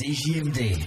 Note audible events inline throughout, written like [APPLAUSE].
CJMD.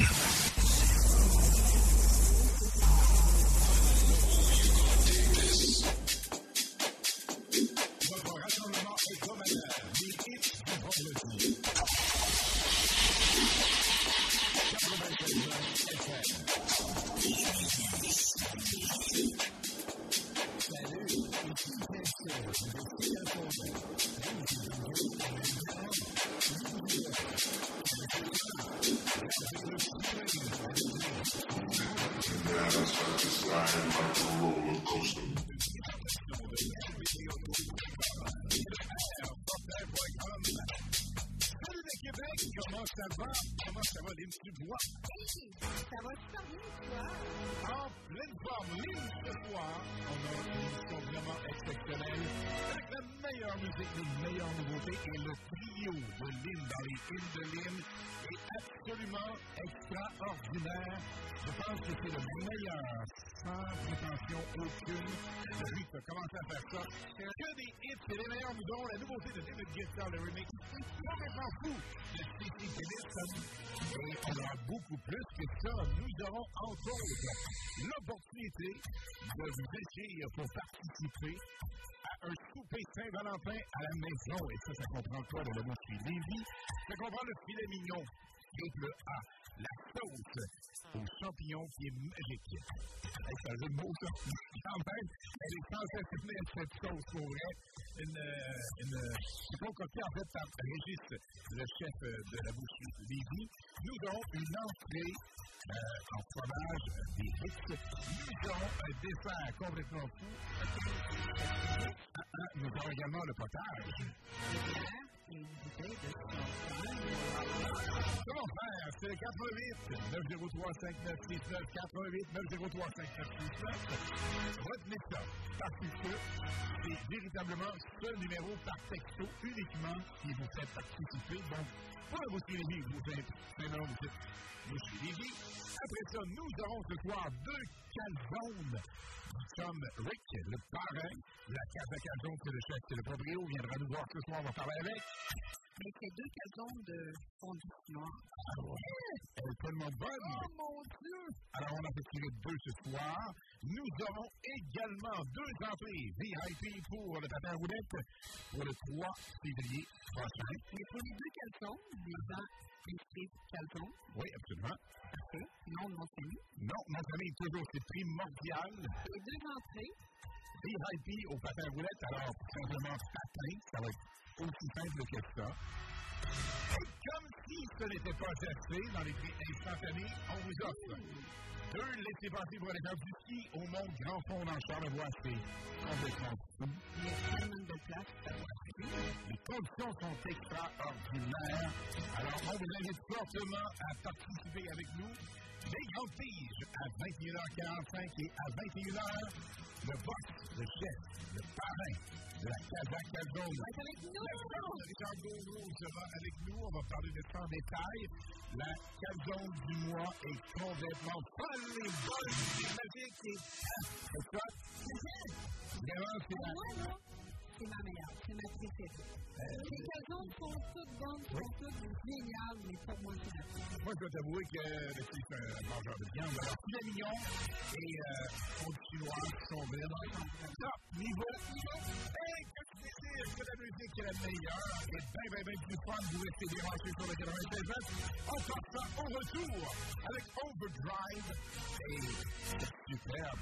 Quoi de la moucherie Lévis? Ça comprend le filet mignon, triple A, la sauce aux champignons qui est magique. C'est un jeu de mots, ça. Quand même, elle est sensationnelle, cette sauce, pour vrai. Une, euh, une, c'est concocté, en fait, par Régis, le chef euh, de la boucherie Lévis. Nous avons une entrée euh, en fromage, euh, des Ritz. Nous avons un dessert complètement fou. Ah, ah, Nous avons également le potage. Comment faire? C'est le 88 903 5969 88 903 5969. Retenez ça, parce que c'est véritablement ce numéro par texto uniquement qui vous fait participer. Donc, la Boucherie Lévis, vous faites simplement vous faites Boucherie Lévis. Après ça, nous aurons ce soir deux calzones chum Rick, le parrain. La case à calzone, c'est le chef, c'est le proprio. Viendra nous voir ce soir, on va parler avec. Mais c'est deux calzons de fondue noir. Ah ouais? Elle est tellement bonne! Oh mon Dieu! Alors, on a fait tirer deux ce soir. Nous aurons également deux entrées VIP pour le patin roulette pour le 3 février prochain. Mais pour les deux calzons, les gens écrivent calzons. Oui, absolument. OK. Non de mon famille. Non, mon famille, toujours, c'est primordial. Et deux entrées. VIP au patin à roulette. Alors, simplement patin, ça va être aussi simple que ça. Et comme si ce n'était pas assez, dans les prix instantanés, on vous offre deux laissez-passer pour aller faire du ski au Mont Grand Fond dans Charlevoix. C'est complètement fou. Il y a tellement de place. Les conditions sont extraordinaires. Alors, on vous invite fortement à participer avec nous. Les grandes tiges à 21h45 et à 21h, le boss, le chef, le parrain de la Casa Calzone. avec nous. Richard Gaudreau sera avec nous. On va parler de ça en détail. La Calzone du mois est complètement folle et bonne et magique. Et... C'est ça? C'est la... Moi, là, c'est ma meilleure. C'est ma préférée. Les calzones sont toutes bonnes, sont toutes géniales, mais pour moi, c'est la préférée. Moi, je dois t'avouer que suis un mangeur de viande. Alors, poulet mignon et euh, chinois sont vraiment top niveau. Hey, que désires que la musique est la meilleure? Et bien, bien, bien plus fun. Vous restez dérangé sur le 96 On passe ça au retour avec Overdrive et c'est superbe.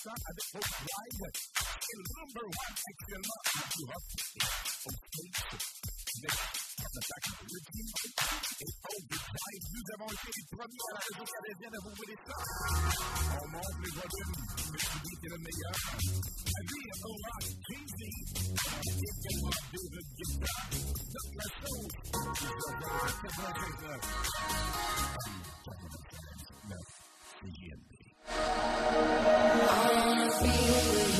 ça avec Overdrive. C'est le number one actuellement en Europe. Au States. Mais on attaque le review. Et Overdrive, nous avons été les premiers à la région canadienne à vous voler ça. On monte les volumes. Le public est le meilleur. La vie est au rock cheesy. Et également des guitares. Toute la sauce. Nous avons 96 CGMD. I've I wanna feel you.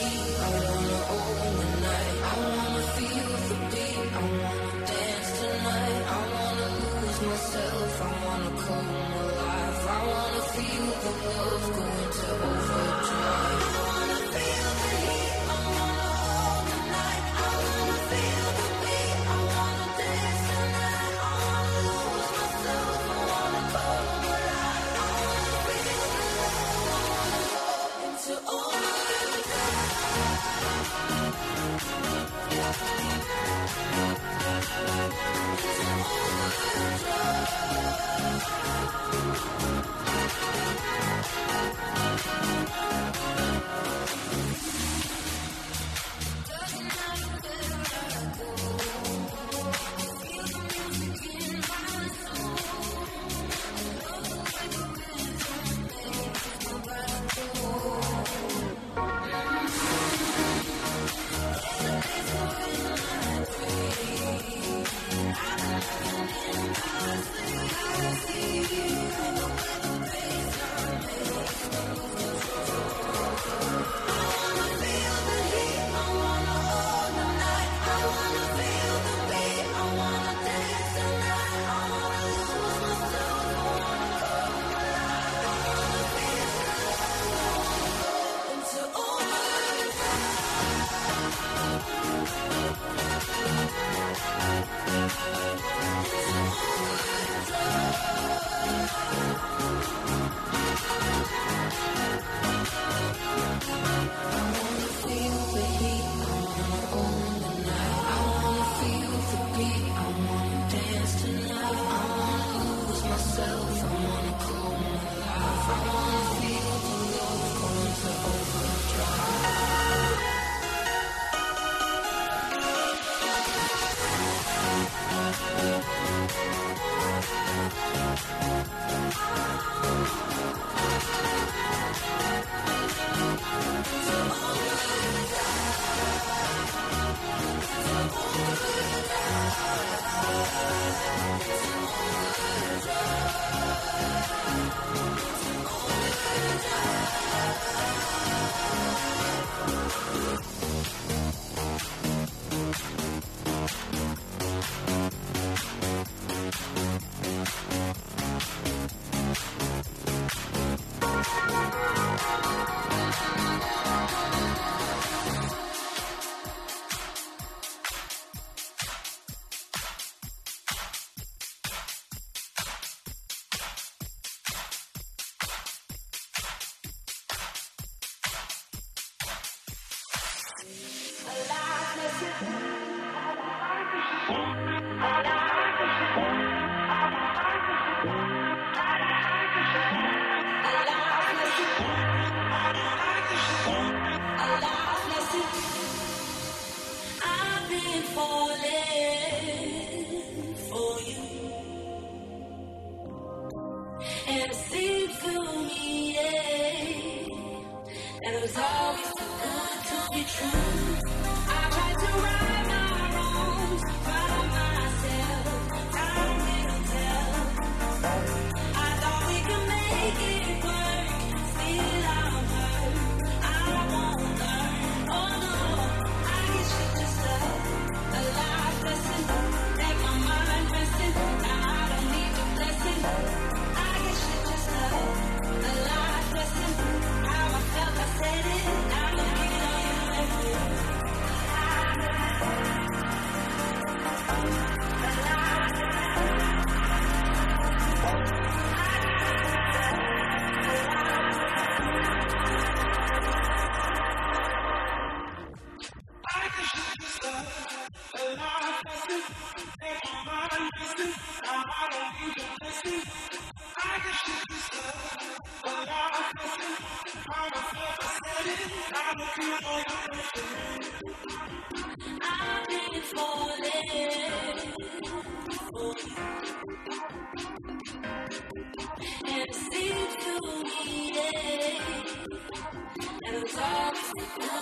Depuis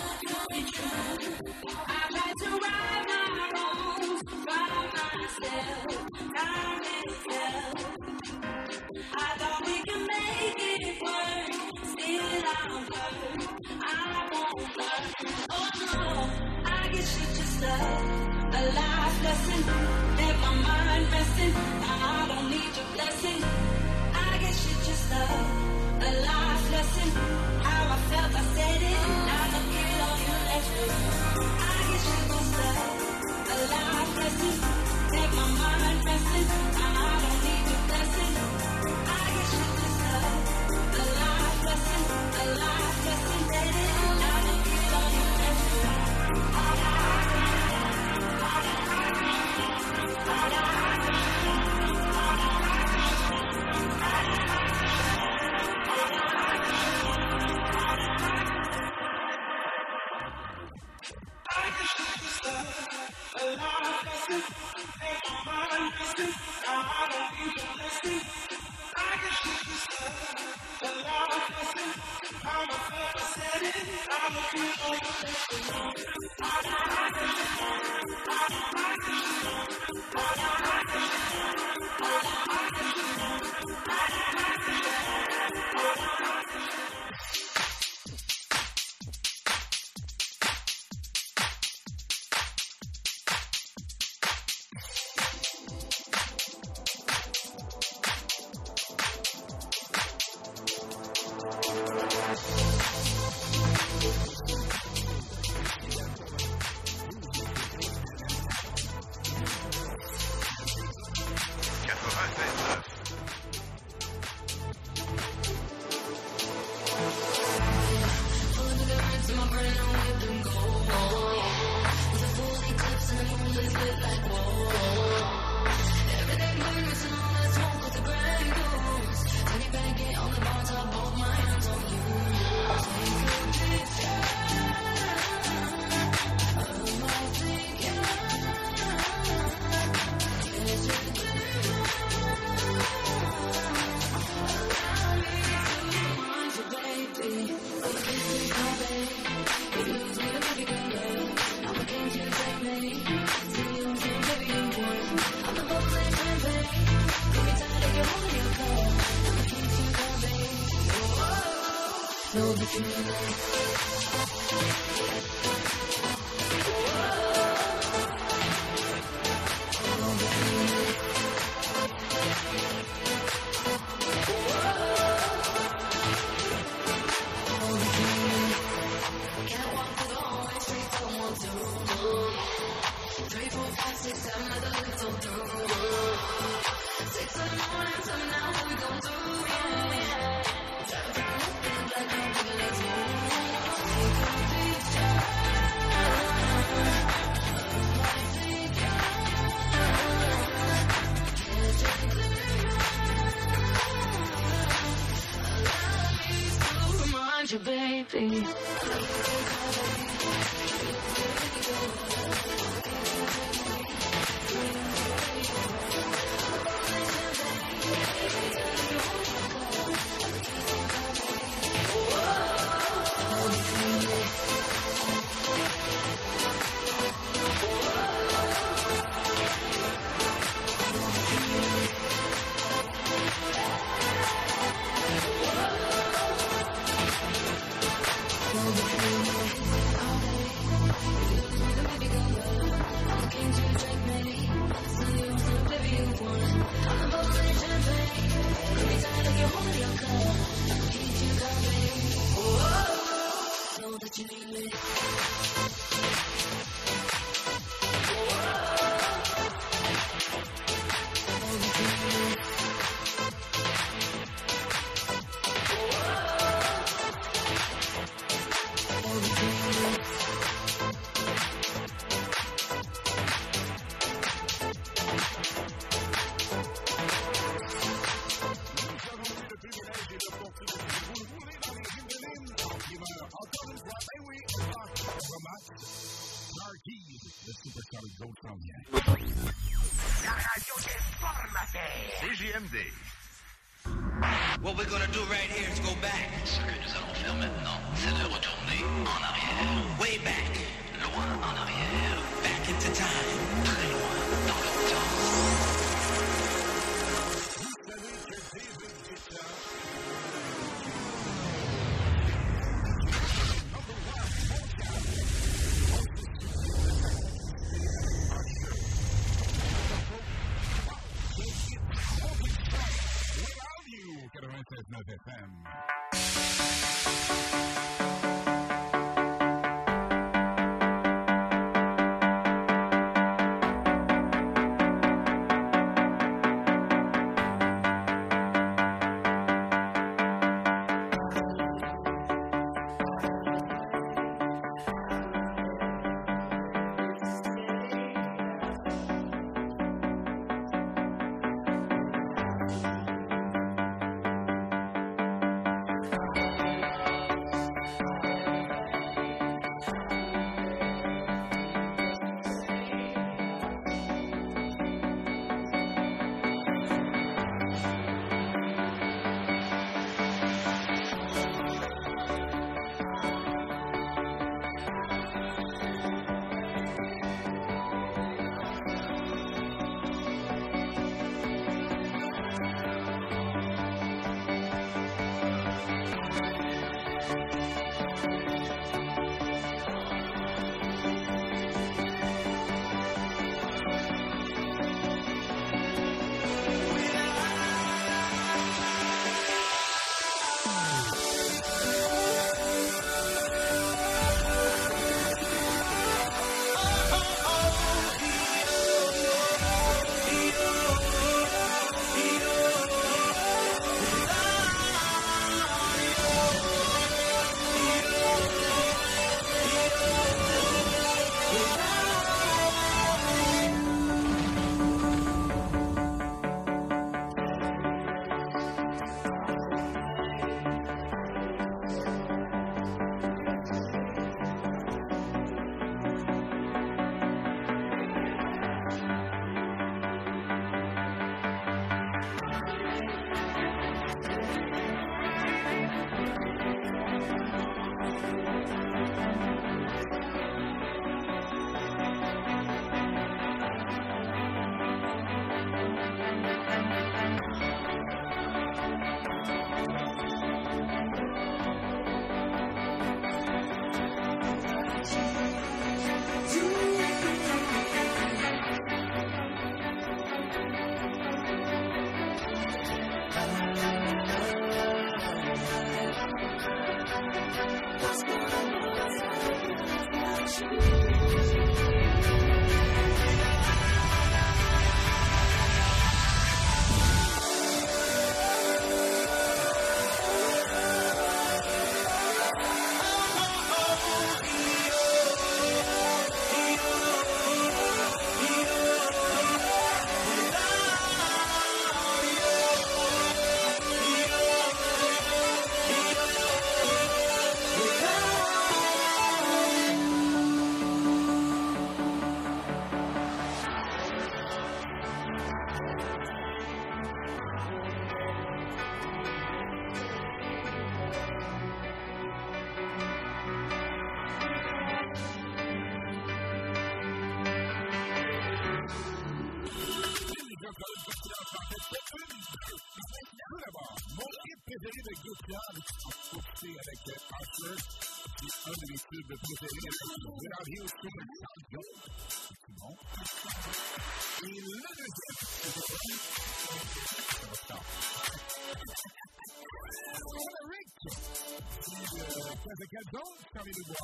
casa Cazon, Charlie Dubois.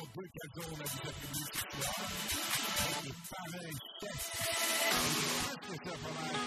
Nous deux Cazon à vous accueillir ce soir. Pareil, chef. Presque ça, pas.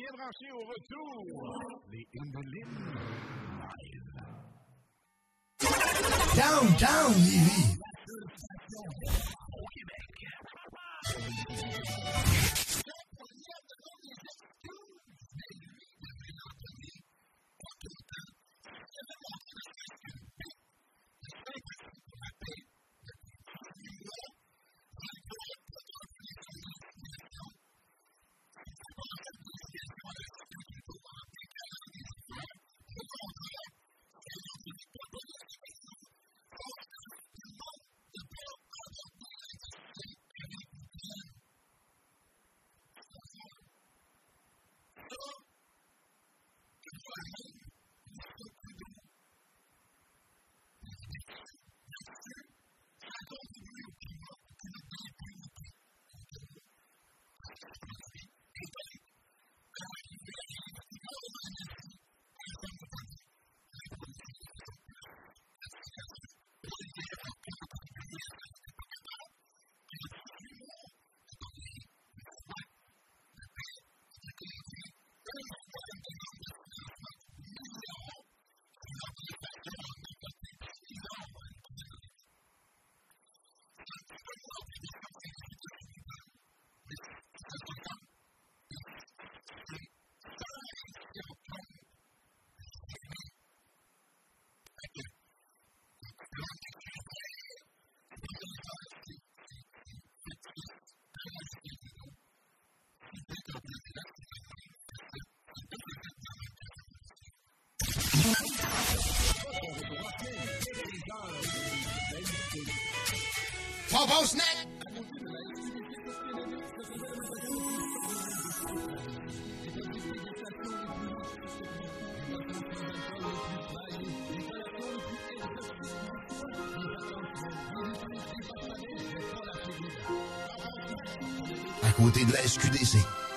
Bien branchés au retour. Les Indolines live. Popo snack. À côté de la.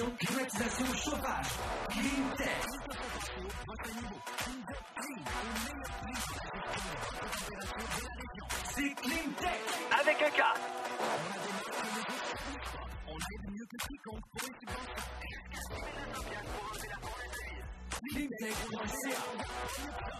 Ventilation, climatisation, chauffage. Cleantech. C'est Cleantech avec un K. Cleantech.ca.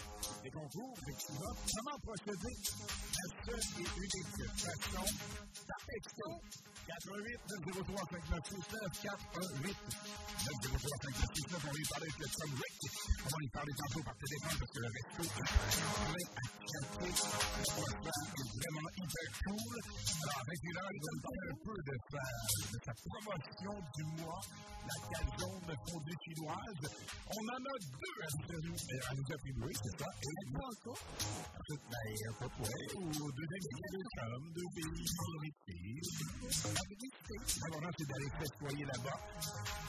des concours, effectivement. Comment procéder? La seule et unique façon, 88 903 5969 88 903 5969 On va y parler avec le Tom Rick. On va parler tantôt par téléphone parce que le resto vraiment hyper cool. Alors, à 21h, il va nous parler un peu de sa, de promotion du mois, la jaune fondue chinoise. On en a deux à nous, à nous attribuer, c'est ça? Et. Ensuite, ben, ou deux amis, deux femmes, deux pays, L'important, c'est d'aller festoyer là-bas.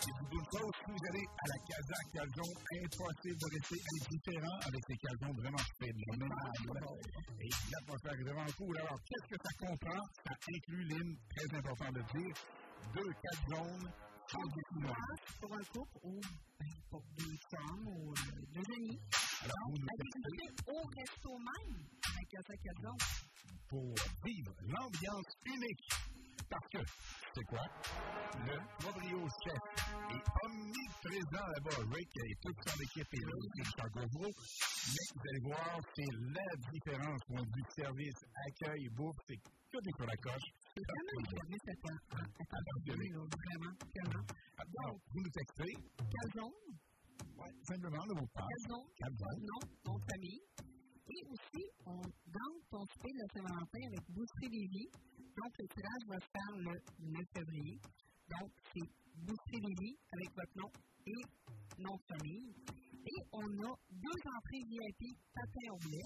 Et vous une chose, si vous allez à la Casa Calzon, impossible de rester indifférent avec ces calzons vraiment phénoménales. Et l'atmosphère est vraiment cool. Alors, qu'est-ce que ça comprend? Ça inclut, Lynn, très important de dire, deux calzones. Pour un couple ou pour deux femmes ou deux amis. Alors, vous nous au resto même avec Casa Calzon. Pour vivre l'ambiance unique parce que, c'est quoi? Le Rodrio Chef est omniprésent là-bas. Rick et toute son équipe est là, c'est Chicago Gros. Mais vous allez voir, c'est la différence point du service, accueil, bouffe, c'est que des sur la coche. C'est vraiment un service attentionné, vraiment, vraiment. Donc, vous nous textez. Calzone. Oui, simplement le mot de passe. Calzone. Calzone. Non, ton famille. Et aussi, on ton spé de la Saint-Valentin avec Boucherie Lévis. Donc, le tirage va se faire le 9 février. Donc, c'est Boucherie Lévis avec votre nom et nom famille. Et on a deux entrées VIP patin au blé.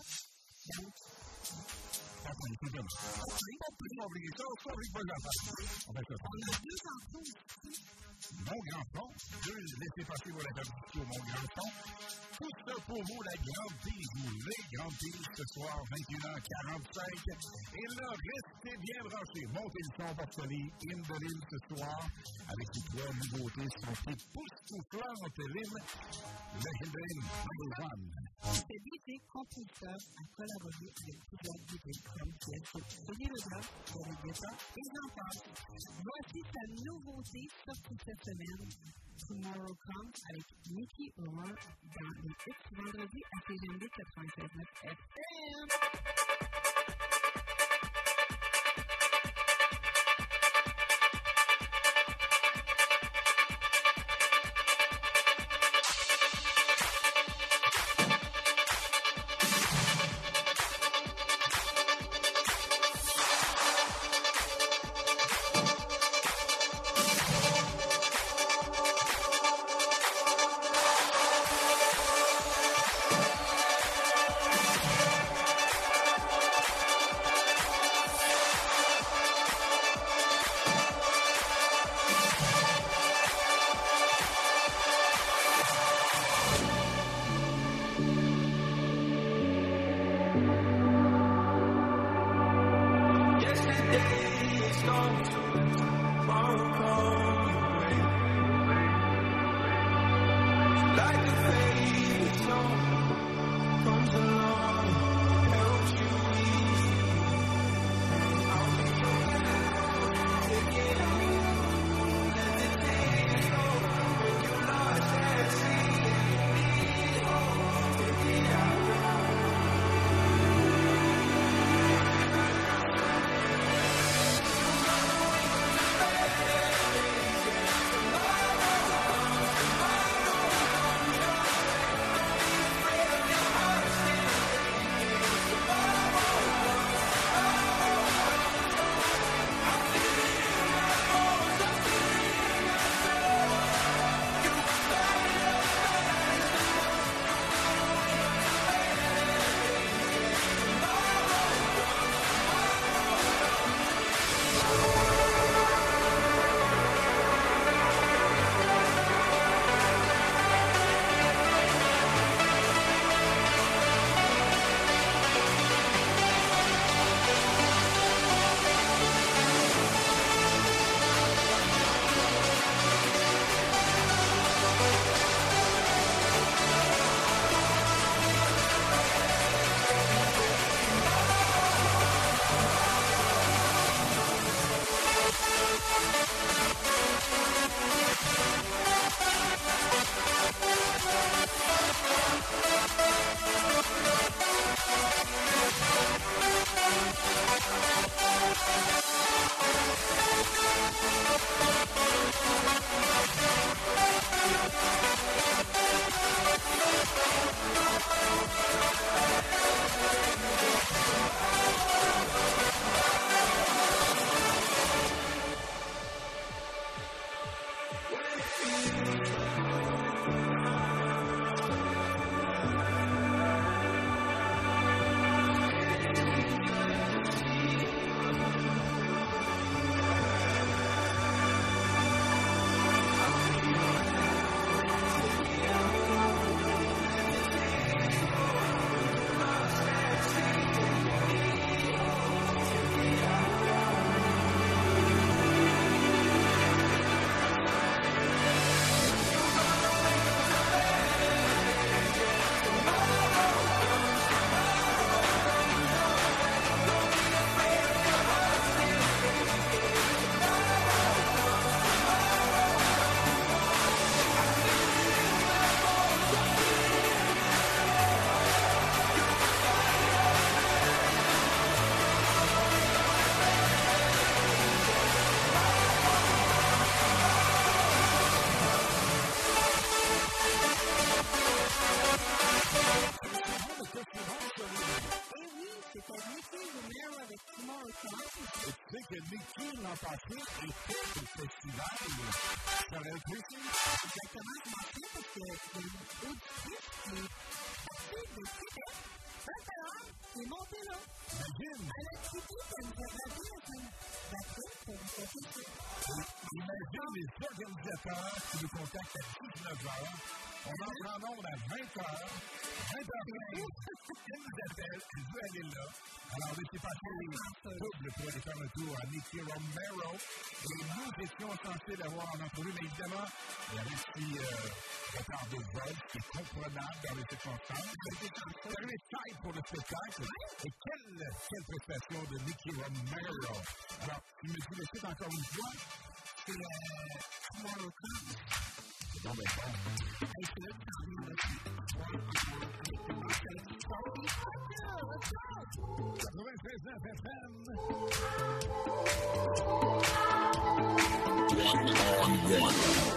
Mon grand fond, deux laissez passer vos au mon grand fond. Tout ça pour vous, la grande piste, ou les grandes pistes, ce soir, 21h45. Et là, restez bien branchés. Montez le son Bartoli, in de l'île ce soir, avec les trois nouveautés qui sont époustouflantes. L'île, Legendary number one. C'est DJ compositeur à collaborer avec plusieurs DJ comme CSO, Denis Leblanc, Eric Guetta et j'en. Voici sa nouveauté sortie cette semaine, Tomorrow Comes, avec Nicky Roy dans le X vendredi à CGMD 96.9 FM. Imagine les organisateurs qui nous contactent à 19h. On entre en onde à 20h. 20h15, elle nous appelle, elle veut aller là. Alors, laissez passer les doubles pour aller faire un tour à Nicky Romero. Et nous étions censés l'avoir en entrevue, mais évidemment, il y avait petit euh, retard de vol qui est comprenable dans les circonstances. C'est arrivé taille pour le spectacle. Et quelle, quelle prestation de Nicky Romero. Alors, tu me titre encore une fois. C'est euh, Tomorrow Comes. C'est donc bien bon. Hey, c'est là que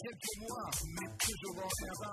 quelques mois, mais toujours en.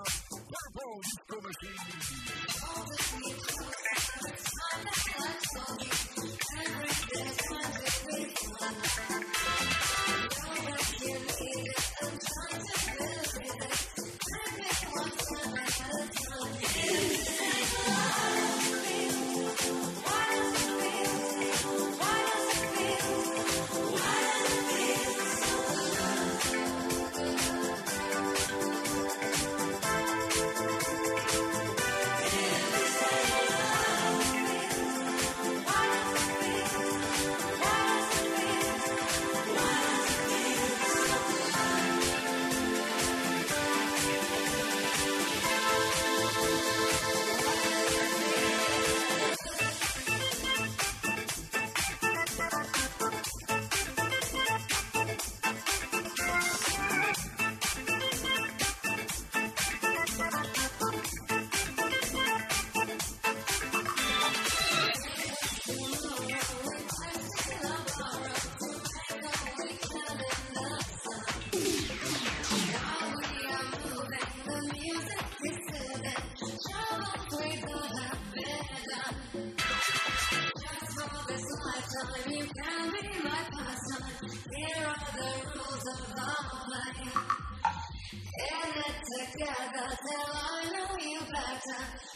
lifetime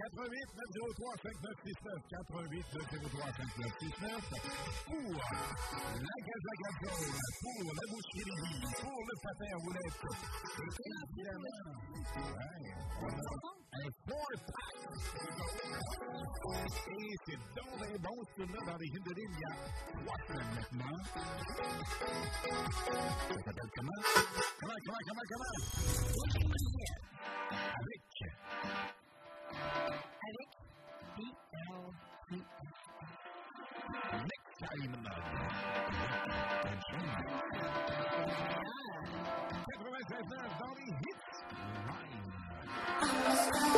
88 203 5969 pour la Gazagazole, pour la boucherie, pour le patin à roulettes. Et évidemment, ouais, on a un four dans les Hindelines il y a trois semaines maintenant. Ça s'appelle comment? Comment, comment, comment, comment? Avec. Avec BL. Next time. 96 dans les hits. Feel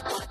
Thank you.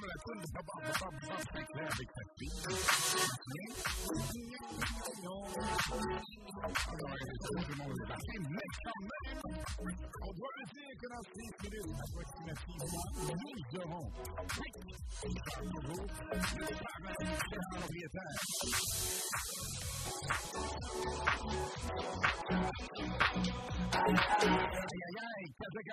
C'est comme la tune de Papa Papa Papa Sinclair avec sa fille.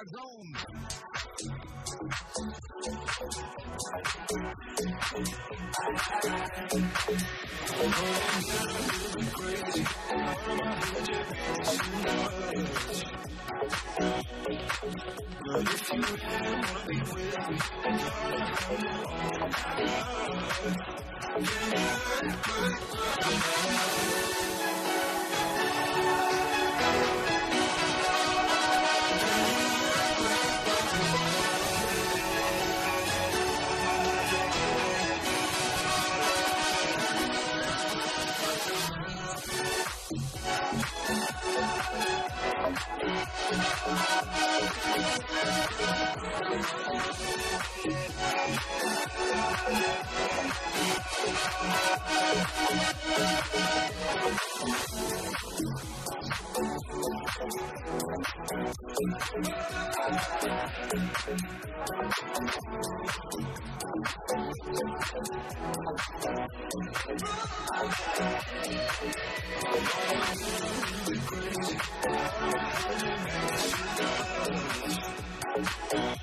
Alors, tout le monde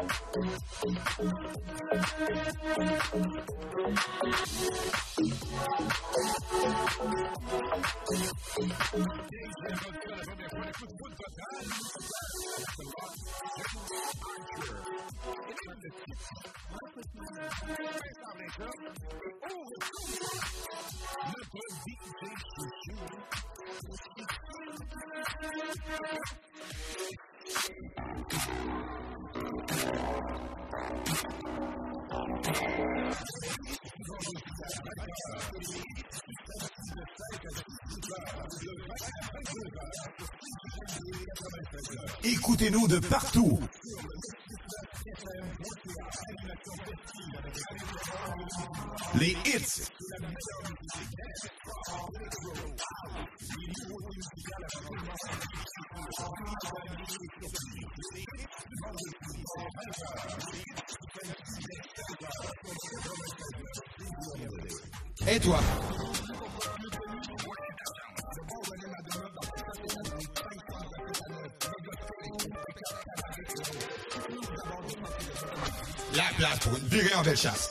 est parti, Écoutez-nous de partout. Les hits. Et toi? La place pour une virée en belle chasse.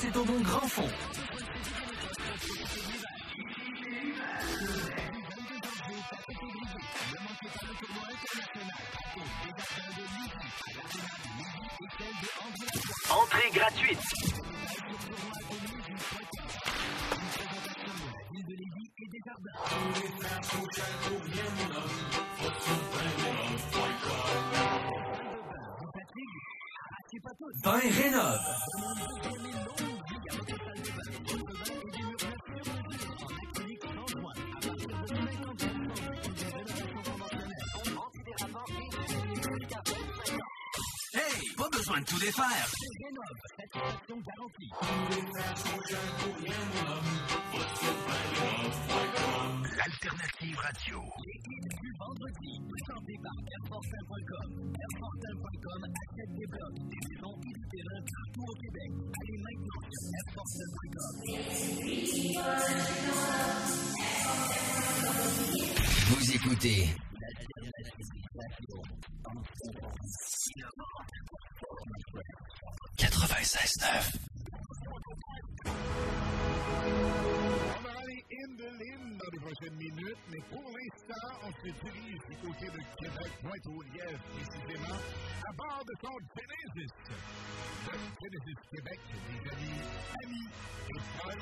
C'est au bon grand fond. Entrée gratuite. Vin Rénov. Besoin de tout défaire. L'alternative radio. Vendredi, par Airfortin.com. Airfortin.com achète des blocs, des maisons et des terrains partout au Québec. Allez maintenant sur Airfortin.com. Vous écoutez 96.9. On va aller in the line dans les prochaines minutes, mais pour l'instant, on se dirige du côté de Québec, Pointe-aux-Lièvres précisément, à bord de son Genesis. De Genesis Québec, des amis, amis et Paul.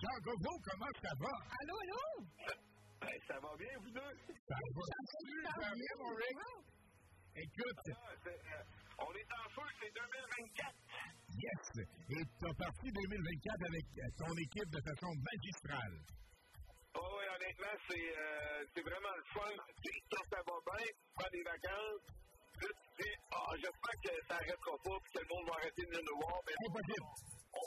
Jean Gogo, comment ça va? Allô, allô? Ben, ça va bien, vous deux? Ça va super bien, mon Rick. Écoute, Ah, on est en feu, c'est 2024. yes! Et tu as parti 2024 avec ton équipe de façon magistrale. Oh, oui, honnêtement, c'est, euh, c'est vraiment le fun. Tu sais, Quand ça va bien, tu prends des vacances. Tu te dis, ah, j'espère que ça n'arrêtera pas puis que le monde va arrêter de venir nous voir. Mais Impossible. on,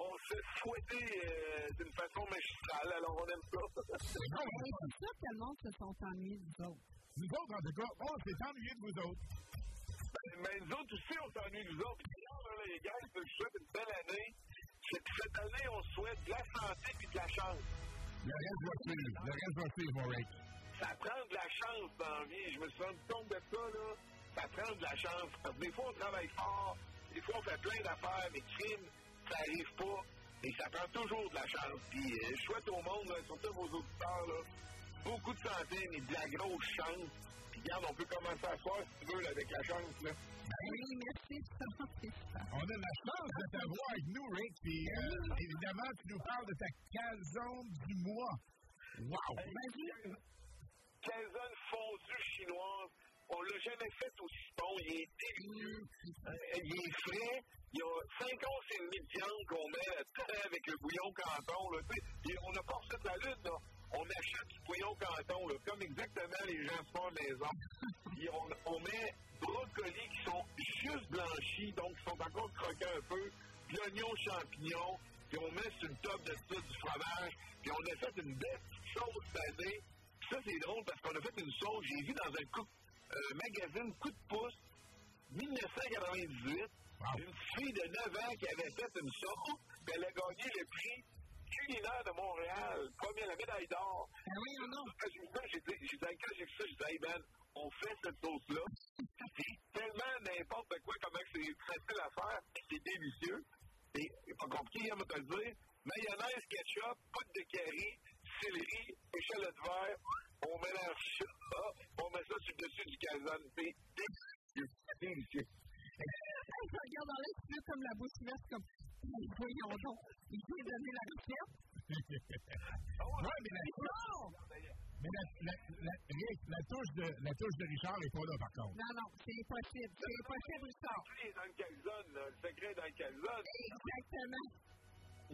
on s'est fouetté euh, d'une façon magistrale, alors on aime ça. C'est sûr que le monde se sont ennuyés du autres. Nous autres, en tout cas, on s'est ennuyés de vous autres. Mais nous autres aussi, on s'ennuie, nous autres. Là, les gars, je vous souhaite une belle année. C'est que cette année, on souhaite de la santé et de la chance. Le reste va suivre. Le reste va suivre, mon Rick. Ça prend de la chance dans la vie. Je me suis rendu compte de ça, là. Ça prend de la chance. Parce que des fois, on travaille fort. Des fois, on fait plein d'affaires, mais crime, ça arrive pas. Et ça prend toujours de la chance. Puis, euh, je souhaite au monde, là, surtout à vos auditeurs, là, beaucoup de santé, mais de la grosse chance. Puis, regarde, on peut commencer à soir, si tu veux, là, avec la chance, là. Oui, merci. On a la chance de t'avoir avec nous, Rick. Puis, euh, évidemment, tu nous parles de ta calzone du mois. Wow! Calzone fondue chinoise. On l'a jamais fait aussi bon. Il est délicieux. Euh, il est frais. Il y a 5 onces et demi de viande qu'on met là, avec le bouillon canton. Là, on n'a pas fait la lutte. Là. On achète du bouillon canton, là, comme exactement les gens font à la maison. [LAUGHS] Puis on, on met brocolis qui sont juste blanchis, donc qui sont encore croquants un peu. Puis l'oignon champignon. Puis on met sur le top de ça du fromage. Puis on a fait une belle sauce salée. Puis ça, c'est drôle parce qu'on a fait une sauce, j'ai vu dans un coup, euh, magazine Coup de pouce, 1998. Une fille de 9 ans qui avait fait une sauce, puis elle a gagné le prix culinaire de Montréal, première la médaille d'or. Ah oui, non. Quand j'ai dit, j'ai dit, quand j'ai vu ça, j'ai dit, hey Ben, on fait cette sauce-là. C'est tellement n'importe quoi, comment que c'est facile à faire, c'est délicieux. C'est pas compliqué, on va te le dire. Mayonnaise, ketchup, poudre de curry, céleri, échalote vert. On mélange ça, on met ça sur le dessus du calzone. C'est délicieux. C'est délicieux. Regarde l'œil, c'est comme la bouche ouverte, comme, voyons donc, il vient donner la recette. Ouais, mais la, mais la, la, la, la touche de, la touche de Richard n'est pas là, par contre. Non, non, c'est impossible. C'est impossible, Richard. Dans le calzone, là. Le secret dans le calzone. Exactement.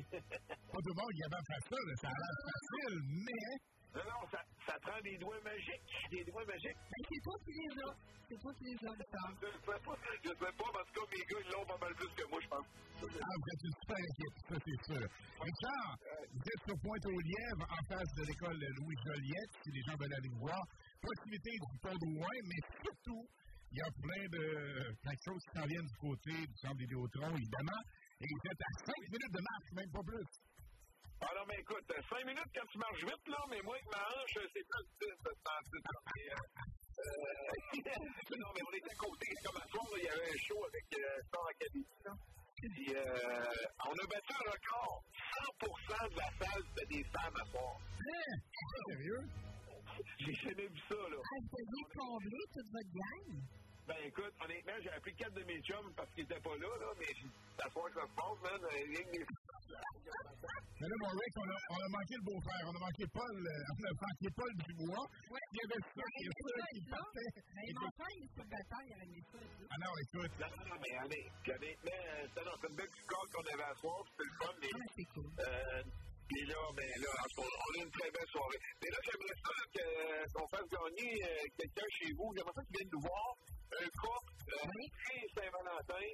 Pas tout le monde qui de faire ça, ça a l'air facile, mais Non, non, ça, ça prend des doigts magiques. Des doigts magiques. Mais c'est toi qui les as. C'est toi qui les as, Richard. Je ne sais pas, je sais pas, parce que mes gars, ils l'ont pas mal plus que moi, je pense. ah, vous êtes super équipe, ça c'est sûr. Richard, vous êtes sur Pointe-aux-Lièvres, en face de l'école Louis Joliette, si les gens veulent aller vous voir. Proximité du pont d'Ouin, mais surtout, il y a plein de, plein de choses qui s'en viennent du côté du centre Vidéotron, évidemment. Et vous êtes à 5 minutes de marche, même pas plus. Ah non, mais écoute, 5 minutes quand tu marches vite, là, mais moi, avec ma hanche, c'est plus 10 de ce temps-ci. là. Mais, euh, euh, [LAUGHS] non, mais on était à côté. Comme à soir, il y avait un show avec euh, Star Academy. là. Puis, euh, on a battu un record. 100% de la salle, c'était des femmes à soir. Hein? Sérieux? J'ai jamais vu ça, là. Ah, vous aviez comblé toute votre gang? Ben écoute, honnêtement, j'ai appelé quatre de mes chums parce qu'ils étaient pas là, là, mais à soir que ça se passe, man. Euh, Ligue des Mais là, mon Rick, on a, on a manqué le beau-frère, on a manqué Paul, euh, on a manqué Paul Dubois. Il y avait ça, il y avait ça qui partait. Mais mon frère, il est sur le bataille, il avait mis ça. Ah non, écoute, Non, non, mais allez, honnêtement, euh, c'est une belle petite corde qu'on avait à soir, c'était le fun, mais. Ah, c'est cool. Euh, puis là, ben là, on a une très belle soirée. Mais là, j'aimerais ça que- qu'on fasse gagner euh, quelqu'un chez vous. J'aimerais ça qu'il vienne nous voir. Un couple, euh, Saint-Valentin.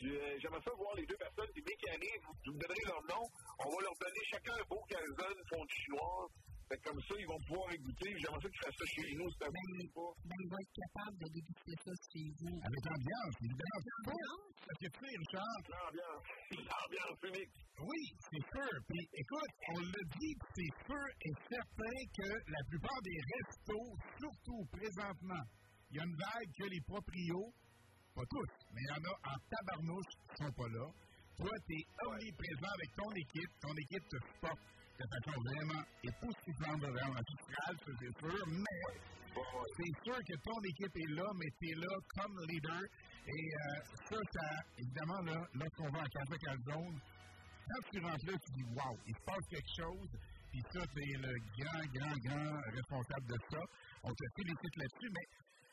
J'aimerais ça voir les deux personnes qui, dès qu'ils arrivent, vous me donnerez leur nom. On va leur donner chacun un beau calzone fondue chinoise. Fait que comme ça, ils vont pouvoir écouter. J'aimerais ça qu'ils fassent ça chez nous, c'est un bon pas. Ben, il va être capable de déguster ça chez vous. avec l'ambiance, évidemment. Non? Parce que tu sais, Richard, L'ambiance. L'ambiance unique. Oui, c'est sûr. Puis écoute, on l'a dit, c'est sûr et certain que la plupart des restos, surtout présentement, il y a une vague que les proprios, pas tous, mais il y en a en tabarnouche qui sont pas là. Toi, tu es omniprésent avec ton équipe. Ton équipe te supporte de façon vraiment époustouflante, vraiment magistrale, ça c'est sûr. Mais c'est sûr que ton équipe est là, mais tu es là comme leader. Et euh, ça, ça, évidemment, là, lorsqu'on va en Casa Calzone, quand tu rentres là, tu dis Waouh, il se passe quelque chose. Puis ça, tu es le grand, grand, grand responsable de ça. On te félicite là-dessus, mais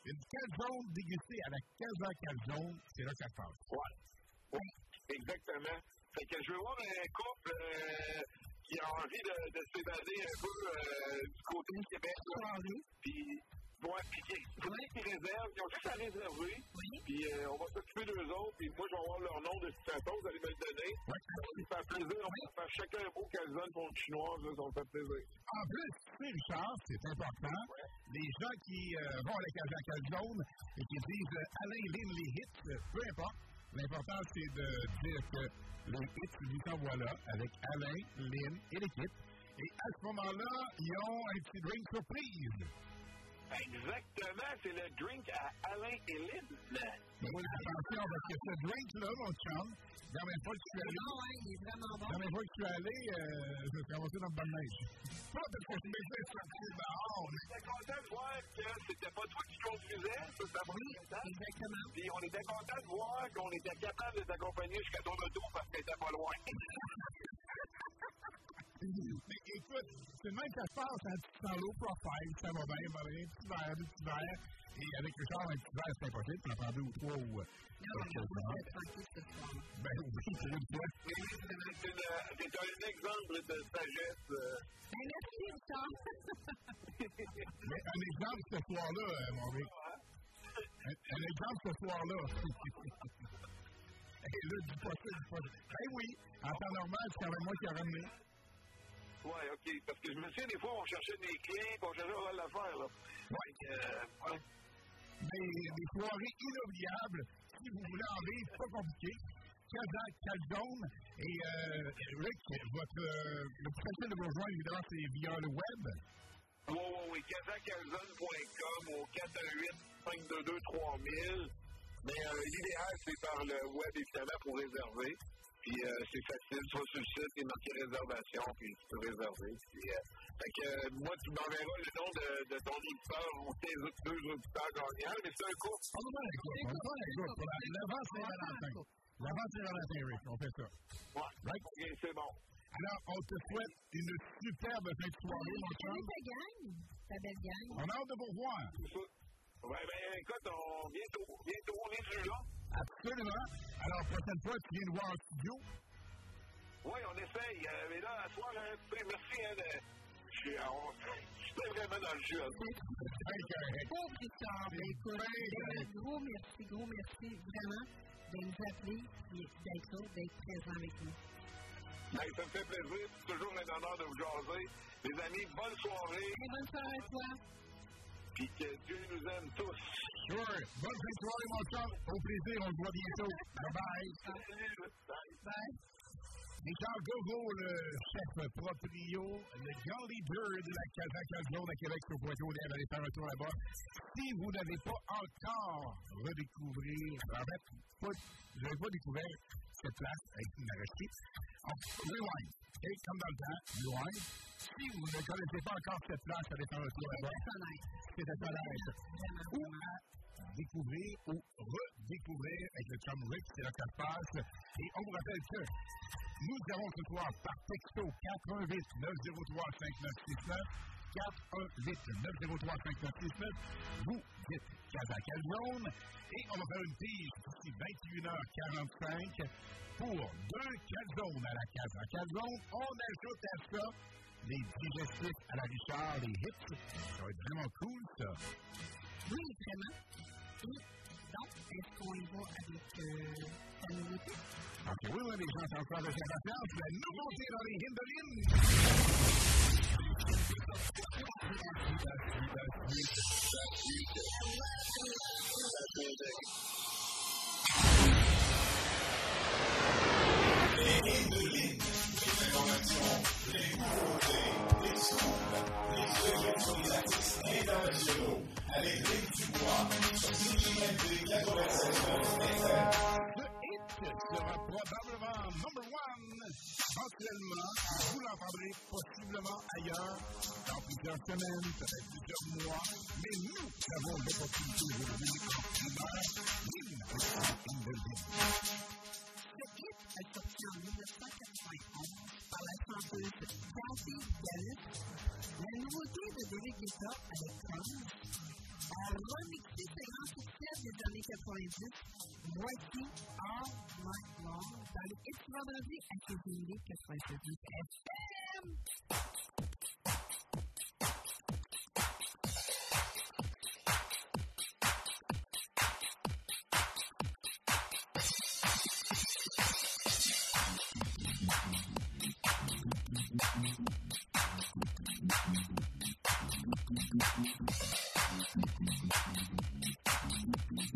une calzone dégustée à la Casa Calzone, c'est là que ça se passe. Ouais. Oui, exactement. Fait que je veux voir un couple euh, qui a envie de, de s'évader un peu euh, du côté du Québec. là. Puis, ouais, puis qui, qui réservent, ils ont juste à réserver. Puis euh, on va s'occuper d'eux autres. Puis moi, je vais avoir leur nom de toute façon, vous allez me le donner. Ça va faire plaisir. On va faire chacun un beau calzone pour une chinoise, là, ça va me faire plaisir. En plus, tu sais, Richard, c'est important. Les gens qui euh, vont à la Casa Calzone et qui disent euh, Alain Lynn les hits, peu importe. L'important, c'est de dire que les hits, vous en voilà avec Alain, Lynn et l'équipe. Et à ce moment-là, ils ont un petit drink surprise. Exactement, c'est le drink à Alain et Lynn. Mais oui, attention, parce que ce drink-là, mon chum, la dernière fois que je suis allé, Non, hein, il est vraiment bon. dernière fois que je suis allé, euh, je suis ramassé dans le bonne neige. Pas parce que je m'étais sorti dehors, mais J'étais content de voir que c'était pas toi qui conduisais, ça c'est pas Exactement. Puis on était content de voir qu'on était capable de t'accompagner jusqu'à ton auto parce que t'étais pas loin. [LAUGHS] Mais écoute, c'est le même que ça se passe hein, sens low profile, ça va bien, va bien, petit verre, deux petits verres. Et avec le char, un petit verre, c'est impossible, tu en prends deux ou trois ou. euh. Ben oui, pour une fois. Mais c'est c'est un exemple de sagesse. euh, Ben, merci, Richard. Mais un exemple ce soir-là, euh, mon Rick. Un, un exemple ce soir-là. [LAUGHS] Et là, dis pas ça, dis pas ça. Ben oui, en temps normal, c'est quand même moi qui ai ramené. Ouais, OK. Parce que je me souviens, des fois, on cherchait des clés, puis on cherchait à l'affaire, là. Ouais. Euh, ouais. Des, des soirées inoubliables. si vous voulez en vivre, pas compliqué. Kazakh Calzone. Et euh, Rick, votre, euh, le plus facile de vous rejoindre, évidemment, c'est via le web. Oui, oui, oui. KazakCalzone.com au 418-522-3000. Mais euh, l'idéal, c'est par le web, évidemment, pour réserver. Puis euh, c'est facile, soit sur le site, il est marqué réservation, puis tu peux réserver. Puis, euh, fait que euh, moi, tu m'enverras le nom de, de ton éditeur ou tes autres deux auditeurs gagnants, mais c'est un coup. On va un coup. On va un la- L'avant Saint-Valentin. L'avant Saint-Valentin, Rick. On fait ça. Ouais. Right? OK, c'est bon. Alors, on te souhaite une superbe fin de soirée, mon chum. Salut ta gang, ta belle gang. On a hâte de vous revoir. Ouais, ben, écoute, on, bientôt, bientôt, on est plus là. Absolument. Alors, prochaine fois, tu viens nous voir en studio. Oui, on essaye. Euh, mais là, à soir, hein, merci. Hein, de, je suis on- je suis pas vraiment dans le jeu. hein. Richard, ben, écoute, un gros merci, gros merci, vraiment, de nous appeler et d'être là, d'être présent avec nous. Hey, ça me fait plaisir. C'est toujours un honneur de vous jaser. Les amis, bonne soirée. Et bonne soirée à toi. Puis que Dieu nous aime tous. Sure. Bonne fin de soirée, mon chum. Au plaisir. On se voit bientôt. Bye-bye. Bye. Richard Gogo, le chef proprio, le grand leader de la Casa Calzone à Québec sur Pointe-aux-Lèvres. Allez faire un tour là-bas. Si vous n'avez pas encore redécouvrir, en fait, vous n'avez pas découvert cette place avec une arrêtée, rewind. OK, comme dans le temps, rewind. Si vous ne connaissez pas encore cette place, allez faire un tour là-bas. C'est à connaître. Ou à découvrir ou redécouvrir avec le chum Rick, c'est là que ça se passe. Et on vous rappelle que nous avons ce soir par texto 418 903 5969 418 903 5969 Vous dites Casa Calzone et on va faire une pige d'ici 21h45 pour deux calzones à la Casa Calzone. On ajoute à ça les digestifs à la Richard, les hits. Ça va être vraiment cool, ça. Oui, vraiment. Et donc, est-ce qu'on y va avec euh, la nouveauté? Ok, oui, oui, les gens sont encore avec impatience. La nouveauté dans les Hindolines. Probablement number one. Actuellement, vous l'entendrez possiblement ailleurs dans plusieurs semaines, peut-être plusieurs mois, mais nous avons l'opportunité aujourd'hui en les Hindolines. Ce hit est sorti en 1991 par la chanteuse Kathy Dallas. La nouveauté de David Guetta avec Tom a remixé ses grands succès des années 90, voici All Night Long dans les hits vendredis à CGMD 98 FM. Thank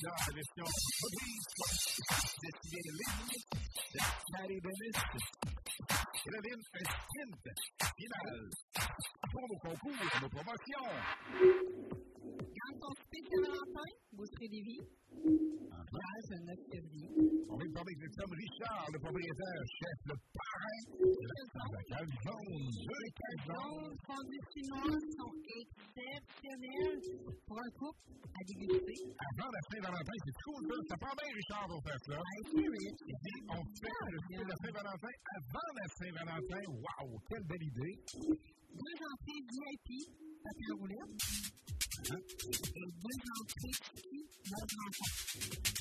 David Guetta, la version Bobby's destinée à ligne de Patty Dennis. Et la ligne est de Tom Richard, le propriétaire, chef, le parrain de la Saint-Jacques Jones. Les cadeaux fondus chinois sont exceptionnels pour un couple à déguster. Avant la Saint-Valentin, c'est cool, ça. Ça prend bien Richard pour faire ça. rich. Et puis, on fait le souper de la Saint-Valentin avant la Saint-Valentin. Waouh, quelle belle idée. Deux entrées VIP, papier roulette. Et deux entrées ski, notre enfant.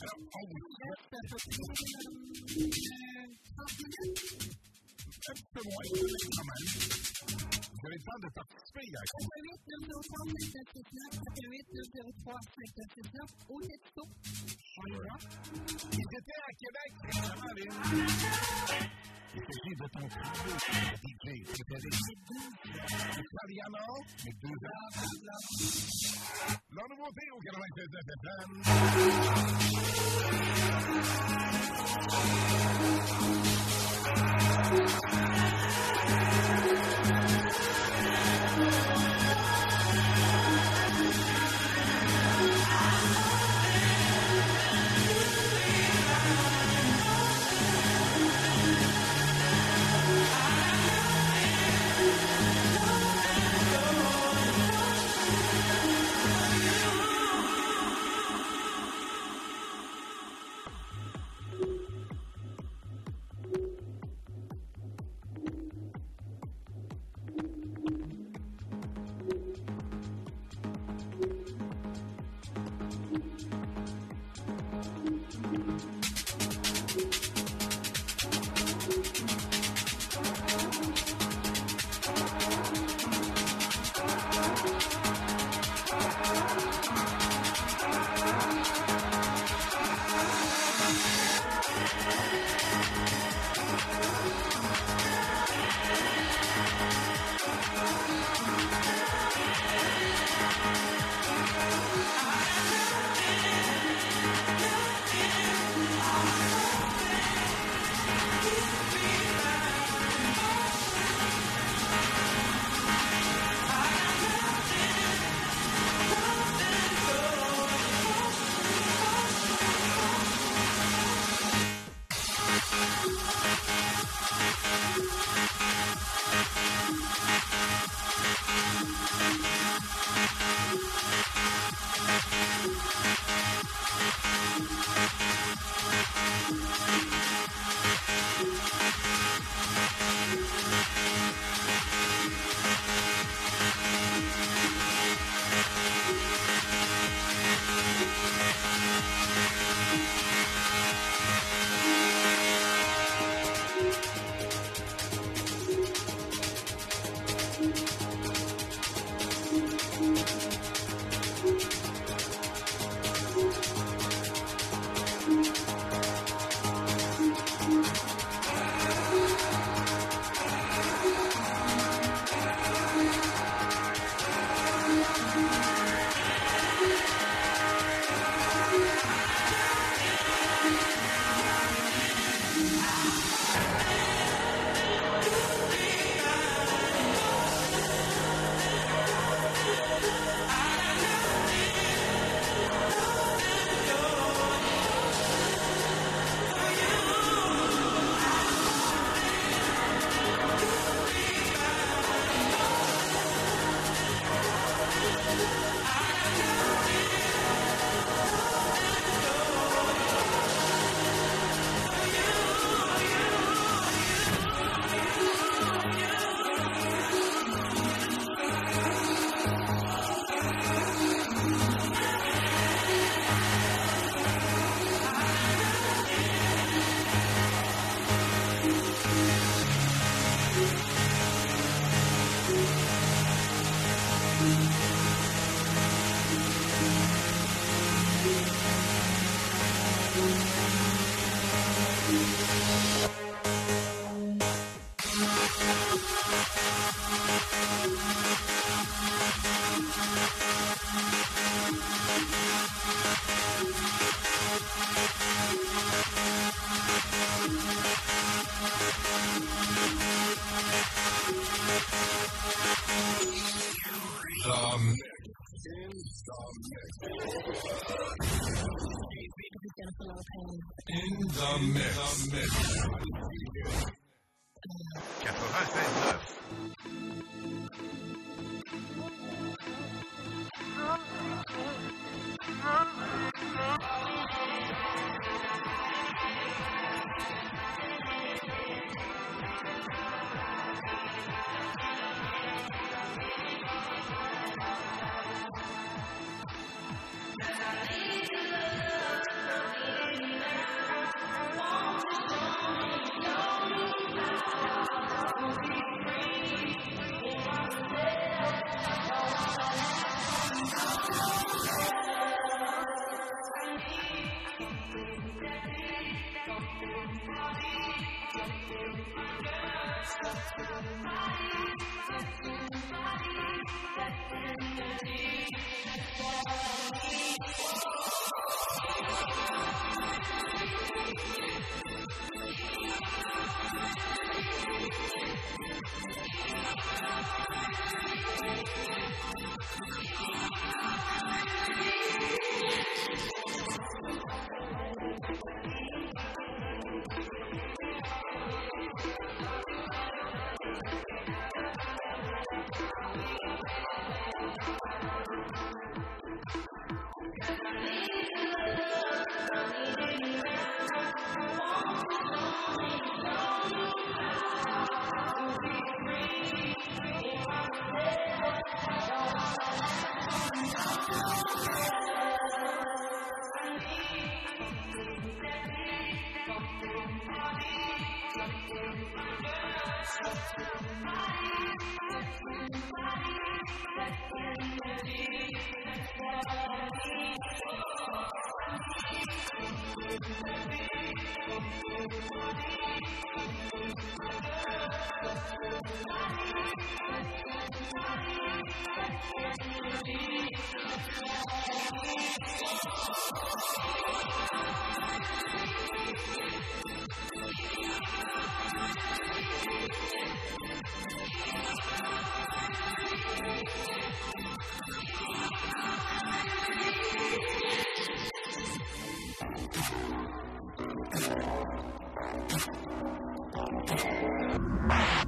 Alors, on vous souhaite Ça fait euh, Justement, et Benjamin, vous avez besoin de participer. Il y a 88 au texto. On y va. Ils étaient à Québec récemment, Lynn. Il s'agit de ton studio DJ préféré. C'est pas diamant, mais deux ans. Leur nouveauté au 96 FM. フフフフ。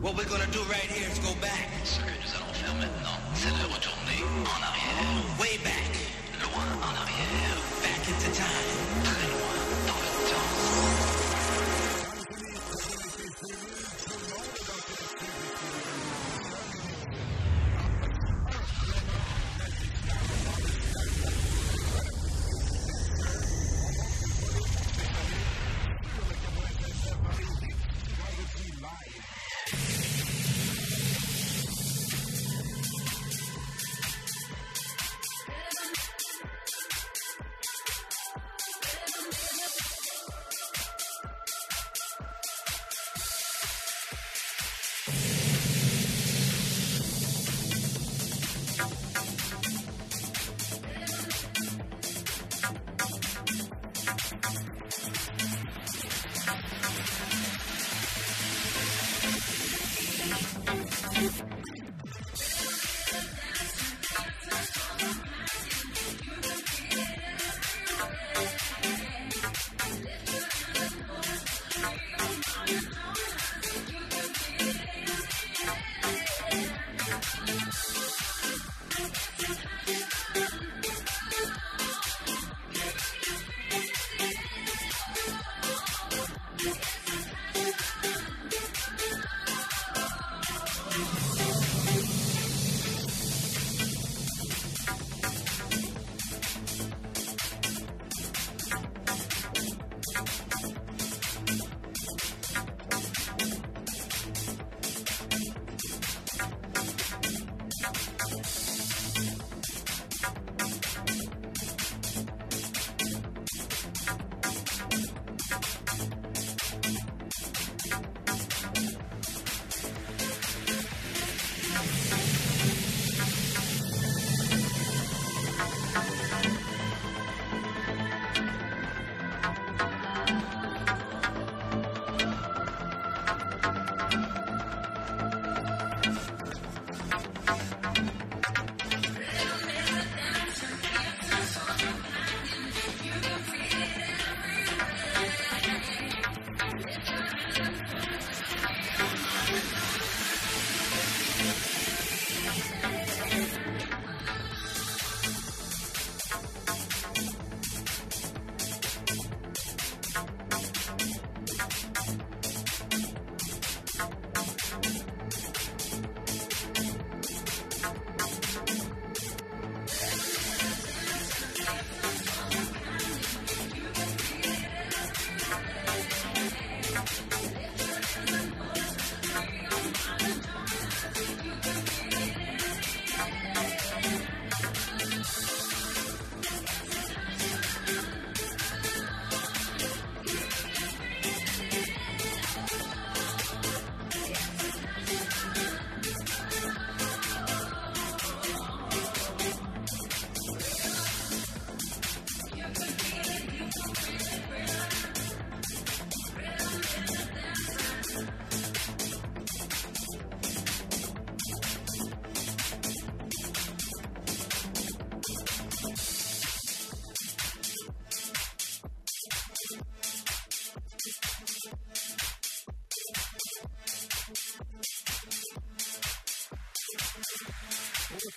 What we're gonna do right here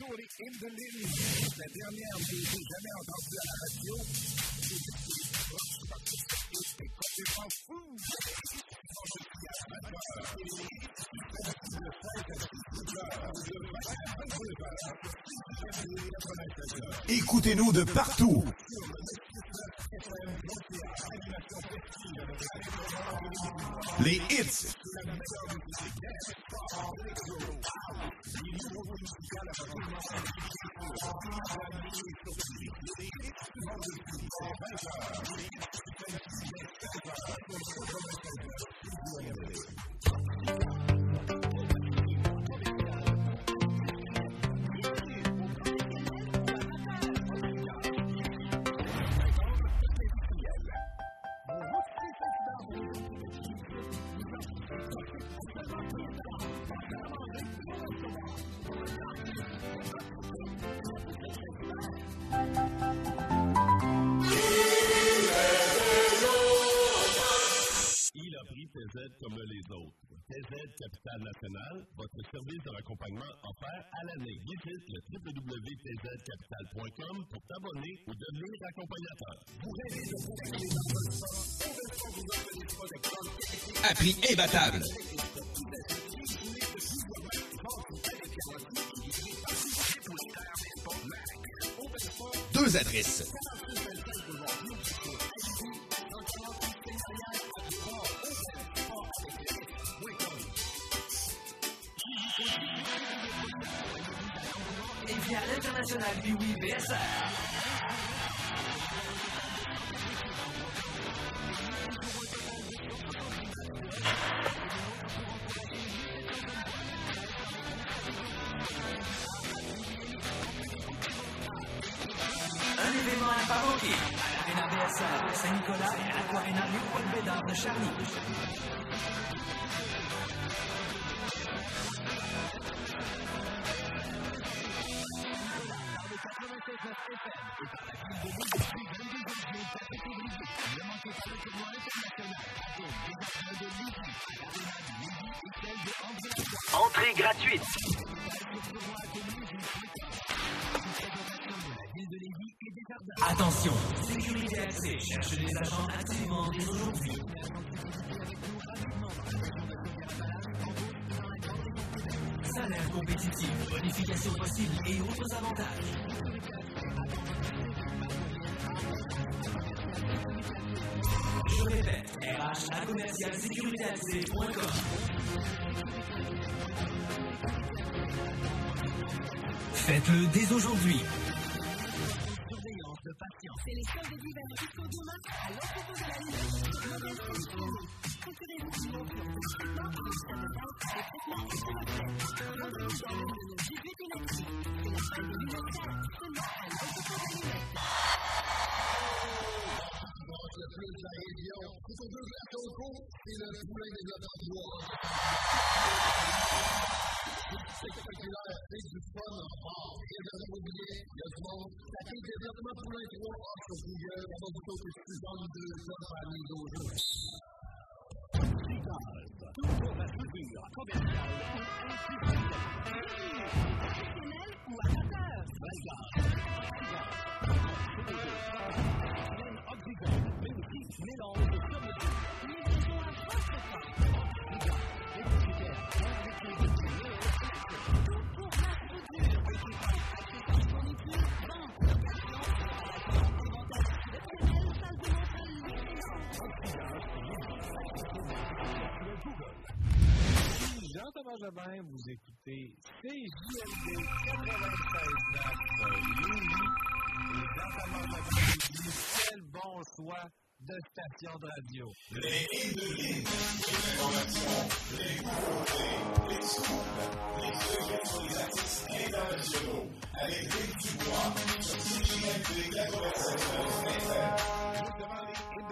La dernière. Écoutez-nous de partout. Les hits. Il comme les autres. TZ Capital National, votre service de raccompagnement offert à l'année. Visite le www.tzcapital.com pour t'abonner ou devenir accompagnateur. Appli imbattable. Deux adresses. Et via l'international Biwi BSR. Un événement à à l'Arena BSR Saint-Nicolas et Léopold Bédard de Charny. Entrée gratuite. Attention, Sécurité Accès cherche des agents activement dès aujourd'hui. Salaire compétitif, bonification possible et autres avantages. Je répète. Faites-le dès aujourd'hui. Les traitements la fête. Rendez-vous dans l'une de nos 18 électriques. C'est la fin de l'université seulement à l'entrepôt de la Lune. Ce sont deux verres au fond et le poulain des abattoirs. C'est spectaculaire, c'est du fun en bord. Et le immobilier, il y a du monde. Ça fait des développements poulain 3 hors sur Google. On va vous dire que c'est dans les deux hommes parmi les autres. Toujours la figure commerciale Professionnel ou amateur? Livraison montre, Jean-Thomas Jobin, vous écoutez CJLD 96 Louis. Et Jean-Thomas Jobin nous dit quel bon choix de station de radio. Les Indolines, les informations, les nouveautés, les scoops, les trucs sur les artistes internationaux, avec Rick Dubois, sur CJMD 96 FM. Justement, les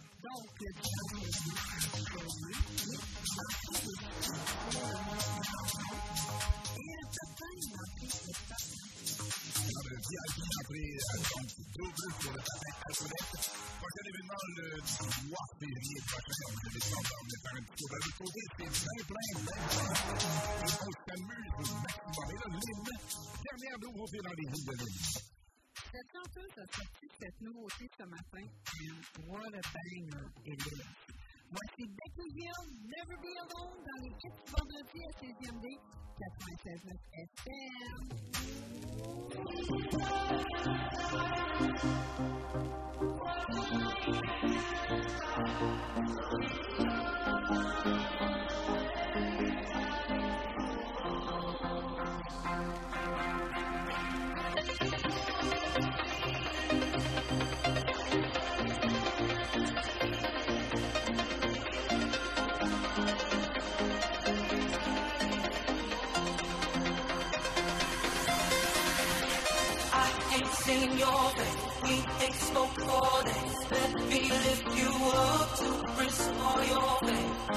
Bien, bien après donc double pour le patin alphabet. Prochain événement le 3 février prochain. On va faire un petit de l'autre côté. C'est plein, plein, plein, on s'amuse au maximum. Et là, dernière nouveauté dans les. J'attends un peu de sortir cette nouveauté ce matin. What a banger it is! Voici Becky Hill, Never Be Alone, dans les petits vendredis à 16e D, 96.9 FM. in your face. We spoke for days. Let me lift you up to restore your faith.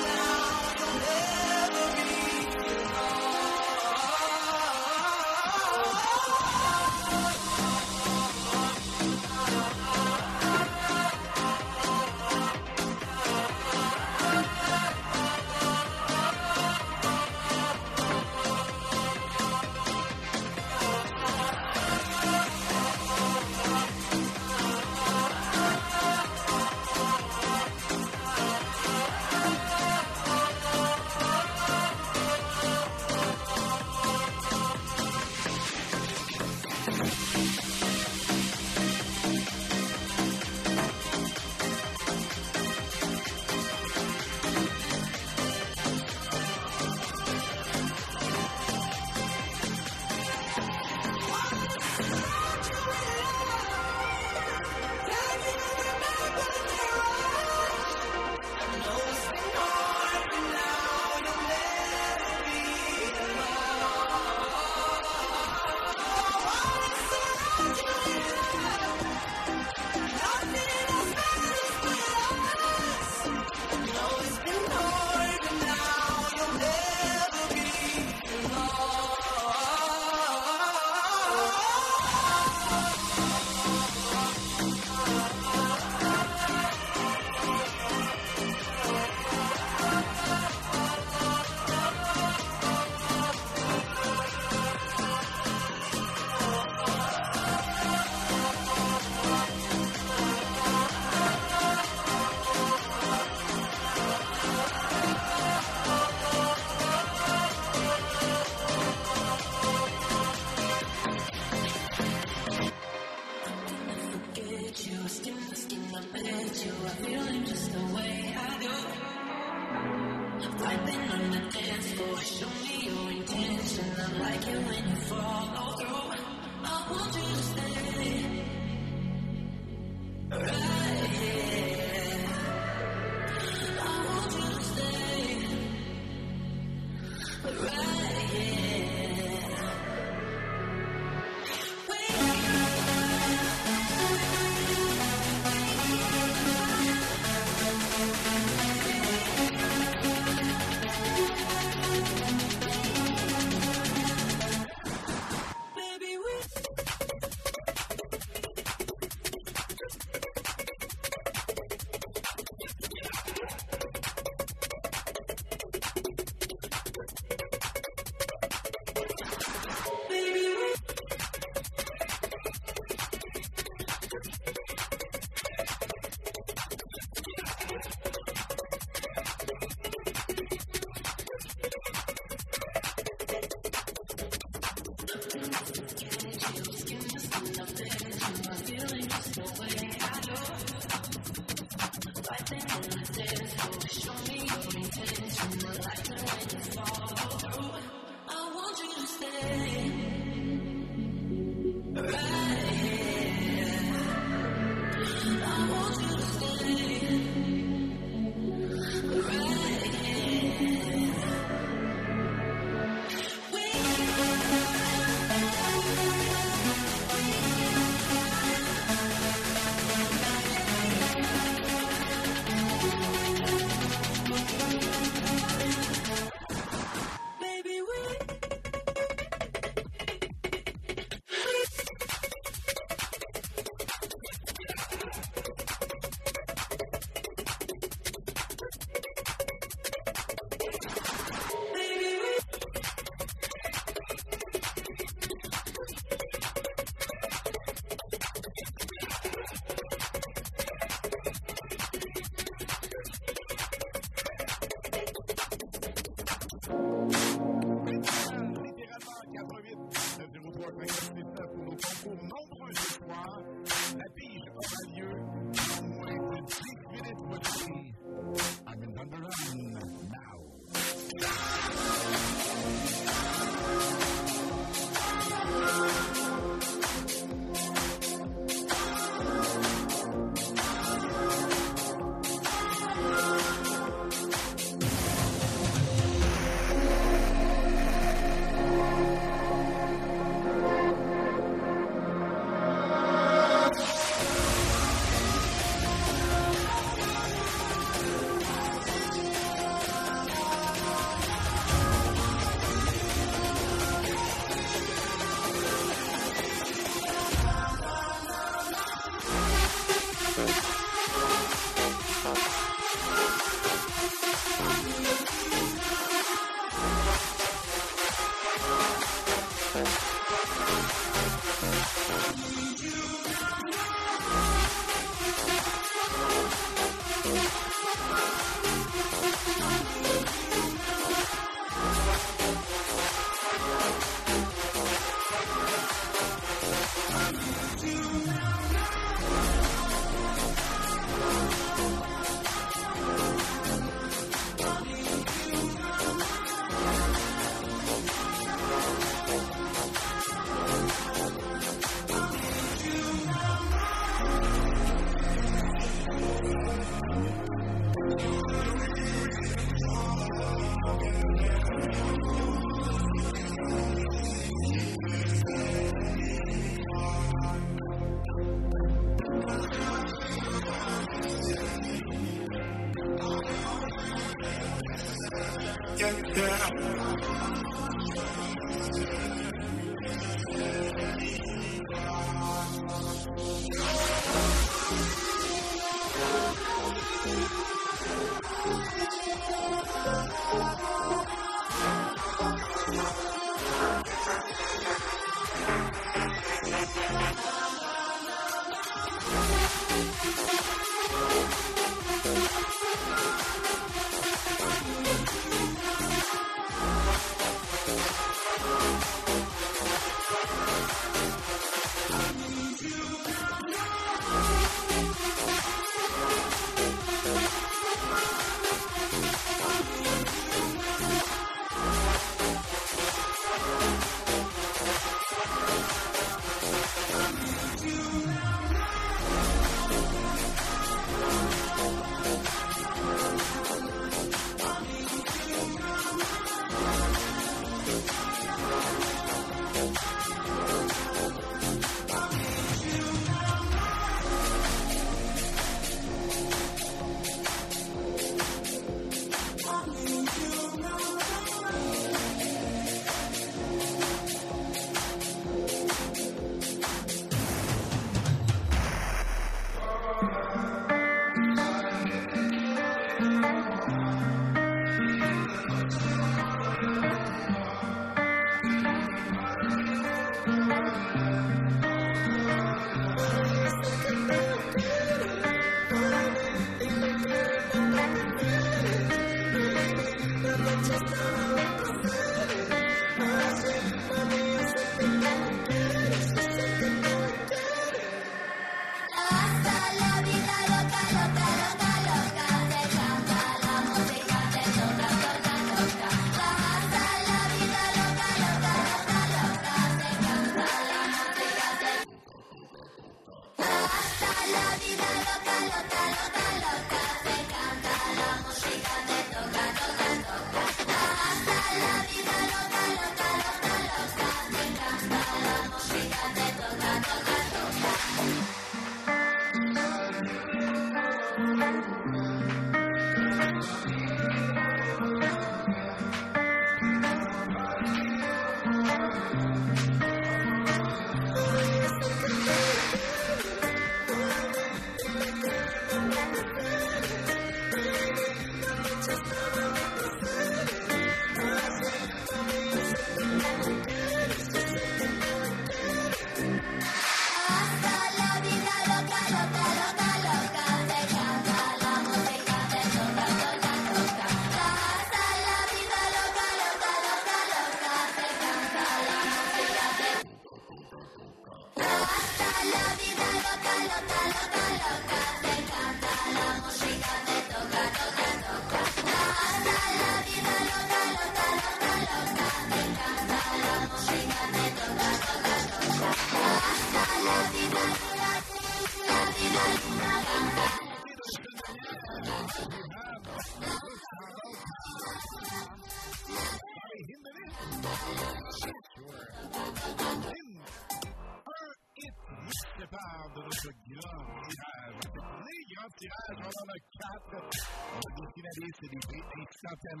En a quatre. On a des finalistes et des prix instantanés.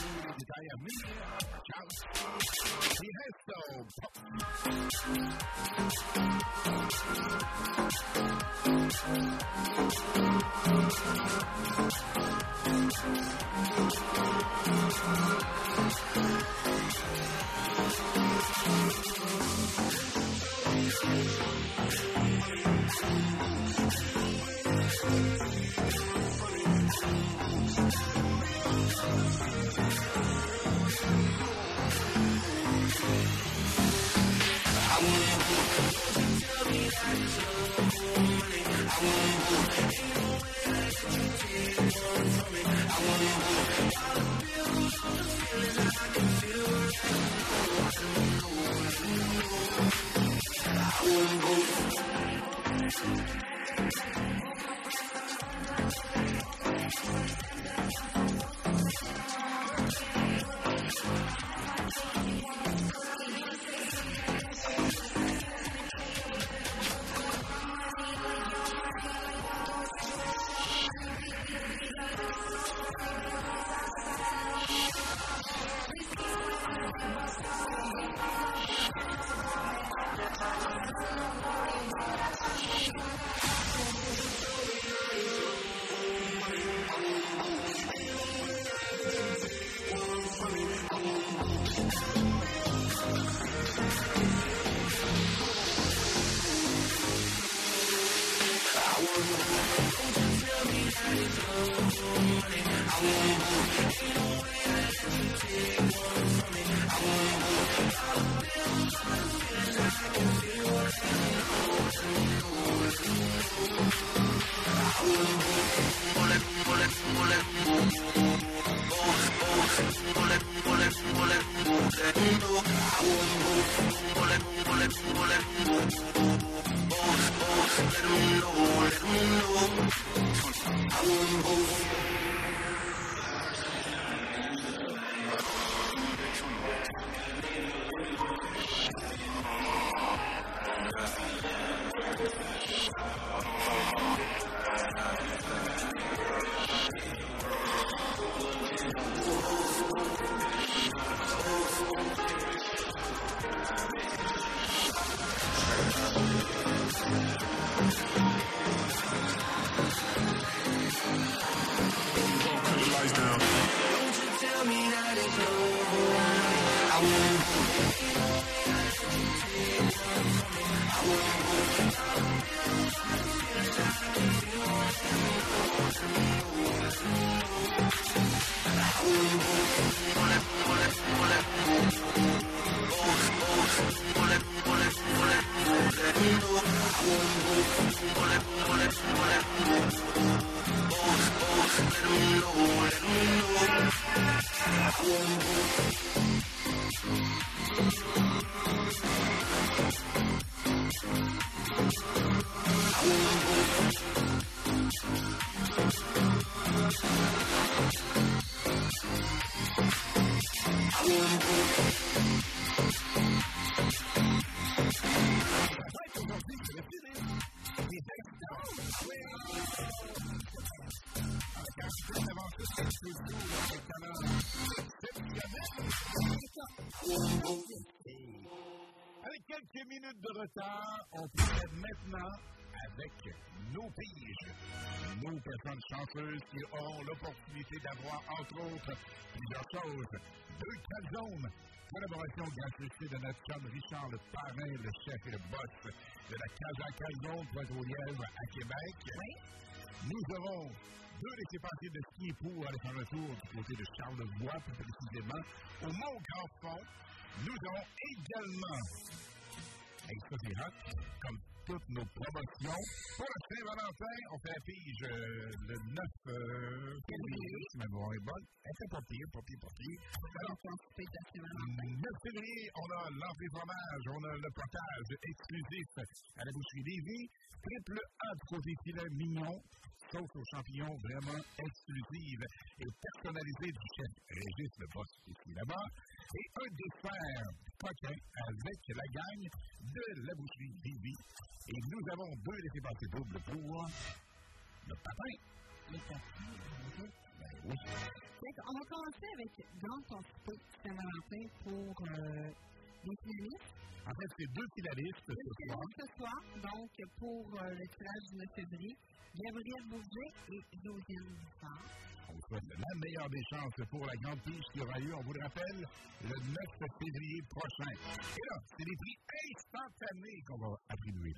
Les détails à venir. Ciao. Et resto. I retard, on procède maintenant avec nos piges, nos personnes chanceuses qui auront l'opportunité d'avoir, entre autres, plusieurs choses. Deux calzones, collaboration gracieuseté de notre chum Richard, le parrain, le chef et le boss de la Casa Calzone Pointe-aux-Lièvres à Québec. Nous aurons deux laissés-passer de ski pour aller faire tour du côté de Charlevoix, plus précisément, au Mont-Grand-Fond. Nous aurons également, et ça c'est hot, comme toutes nos promotions, pour la Saint-Valentin, on fait la pige euh, le 9 euh, février, si ma mémoire est bonne. Elle fait pas pire, pas pire, pas pire. Alors, le 9 février, on a l'entrée fromage, on a le potage exclusif à la boucherie Lévis, triple A de côté filet mignon, sauce aux champignons vraiment exclusive et personnalisée du chef Régis le boss ici là-bas. Et un dessert coquin avec la gagne de la boucherie Bibi. Et nous avons deux laissés-passer doubles pour le patin. Le patin, Ben oui. On va commencer avec Grand Conspect Saint-Valentin pour euh, les finalistes. En fait, c'est deux finalistes ce soir. Ce soir, donc pour euh, le tirage du 9 février, Gabriel Bourget et Josiane Dussard. Vous souhaite la meilleure des chances pour la grande pige qui aura lieu, on vous le rappelle, le 9 février prochain. Et là, c'est des prix instantanés qu'on va attribuer.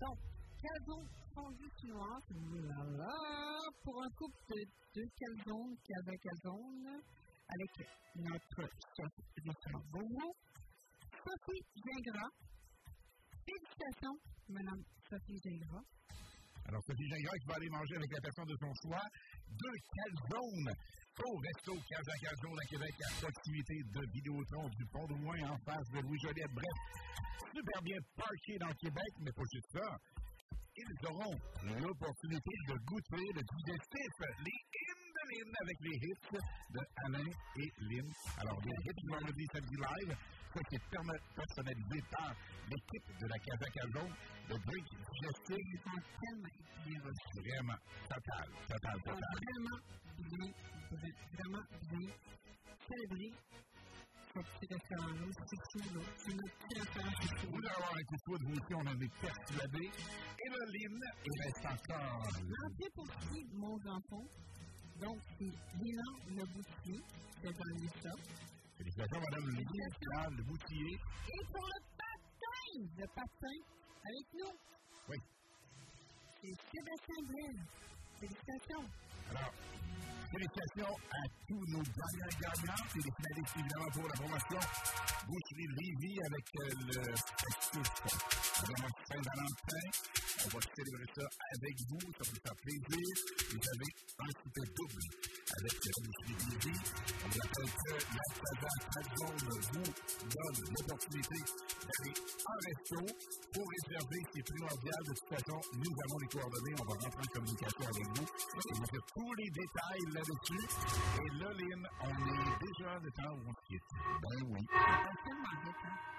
Donc, calzone fondue chinoise, voilà, pour un couple de deux calzones, calzone calzone, avec notre Richard Beaumont. Sophie Gingras. Félicitations, Madame Sophie Gingras. Alors, Sophie Gingras qui va aller manger avec la personne de son choix deux calzones au resto Casa Calzone à Québec à proximité de Vidéotron du Pont de Loin en face de Louis Joliette. Bref, super bien parké dans Québec, mais pas juste ça. Ils auront l'opportunité de goûter le digestif, les Lynn avec les hits de Alain et Lynn. Alors, les hits du vendredi samedi live, qui est personnalisé par l'équipe de la Casa Calzone, le drink digestif. Ils sont tellement bien reçus. Vraiment, total, total, total. vraiment bien, vra- vraiment bien petit restaurant-là, c'est fou, là. C'est notre petit restaurant, c'est fou. Vous allez avoir un coup de foudre, vous aussi, on en est persuadés. Et là, Lynn, il reste encore. L'entrée pour qui, mon enfant, donc c'est Lina Le Boutier, c'est dans le ça. Félicitations, Madame Lynn, le boutier. Et pour le patin, le patin, avec nous. Oui. c'est Sébastien Blaine. Félicitations. Alors, félicitations à tous nos gagnants et gagnantes et les finalistes évidemment pour la promotion Boucherie Lévis avec euh, le festif vraiment Saint-Valentin. On va célébrer ça avec vous, ça va vous faire plaisir. Vous avez un super double avec Boucherie Lévis. On vous rappelle que la Casa Zone vous donne l'opportunité d'aller en resto pour réserver. C'est primordial. De toute façon, nous avons les coordonnées. On va rentrer en communication avec vous. On faire tous les détails là-dessus. Et là, Lynn, on est déjà de temps où on se quitte. Ben oui.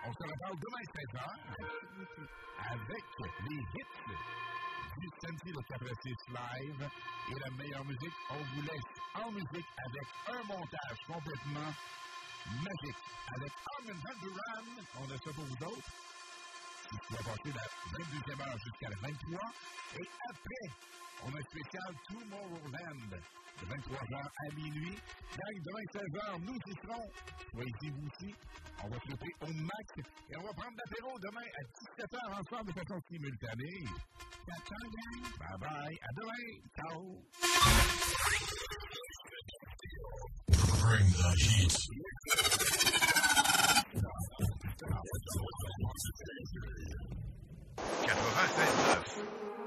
On se reparle demain 16h avec les hits du samedi le 86 live et la meilleure musique. On vous laisse en musique avec un montage complètement magique avec Armin Van Buren. On a ça pour vous. Qui va passer de la 22e heure jusqu'à la 23. Et après, on a spécial Tomorrowland de 23h à minuit. Gang, demain 16h, nous y serons. Soyez vous aussi. On va flipper au max et on va prendre l'apéro demain à 17h ensemble de façon simultanée. Bye bye. À demain. Ciao. 96.9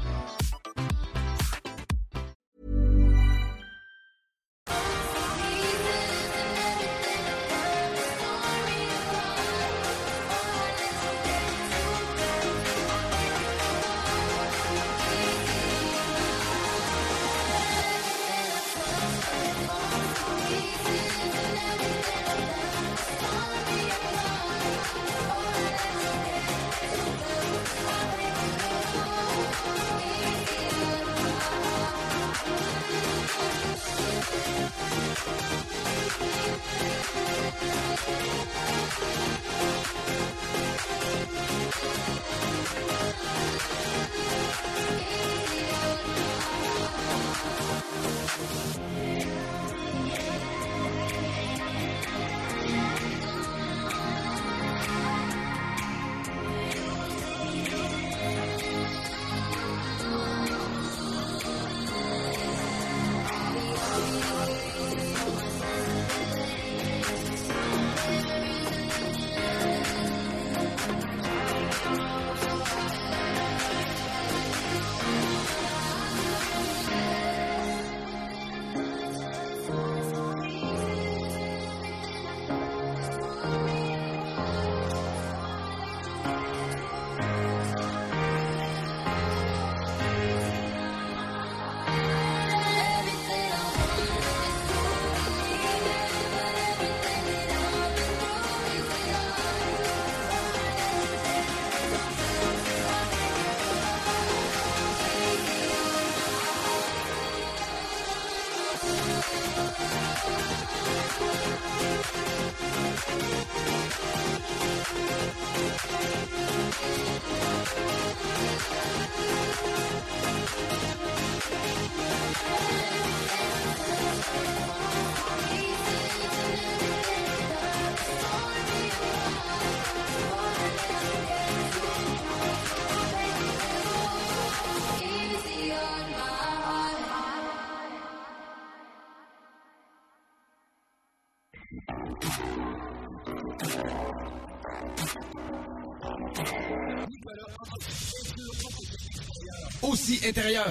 Intérieur.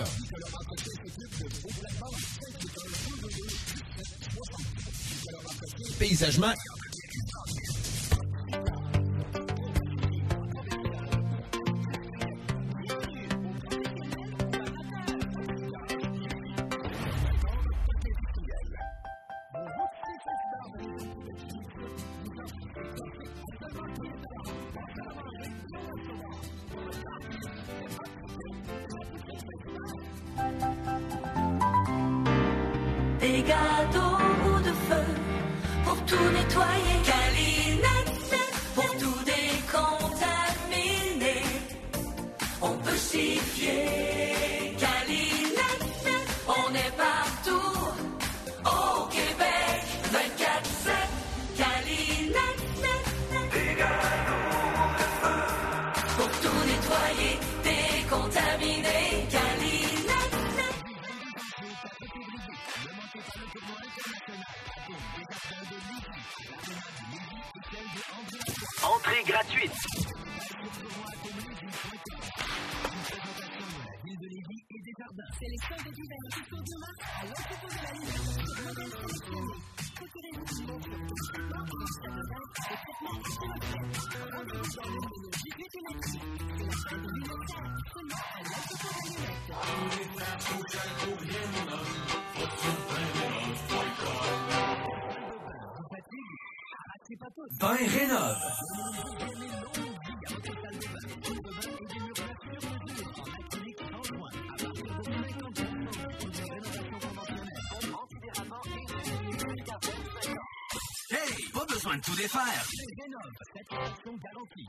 dénomme cette relation garantie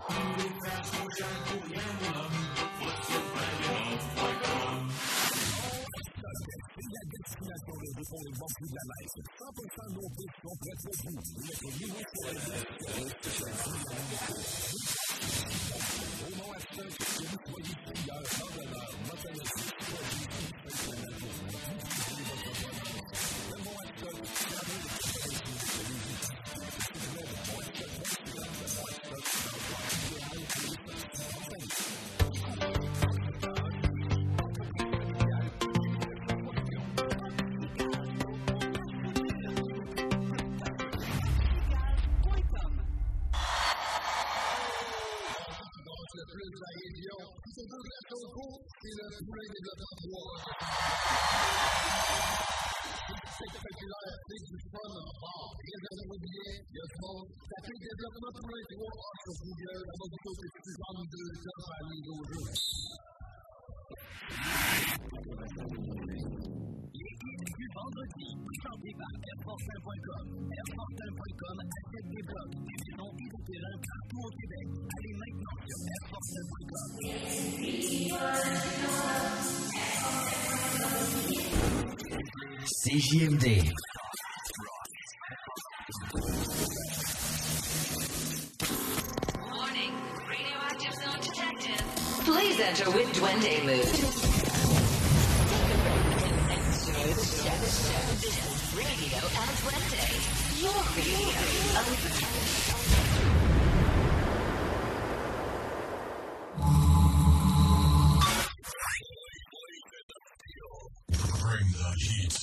la destination des dépôts des banques de la Life. 100% pour vous. Niveau pour. really look du vendredi, sans débat, airfortin.com. Airfortin.com accepte des des et des terrains partout au Québec. Allez maintenant sur airfortin.com. CJMD. Warning, radioactive zone detected. Please enter with Duende mood. Radio El Duende. Your radio. Heat.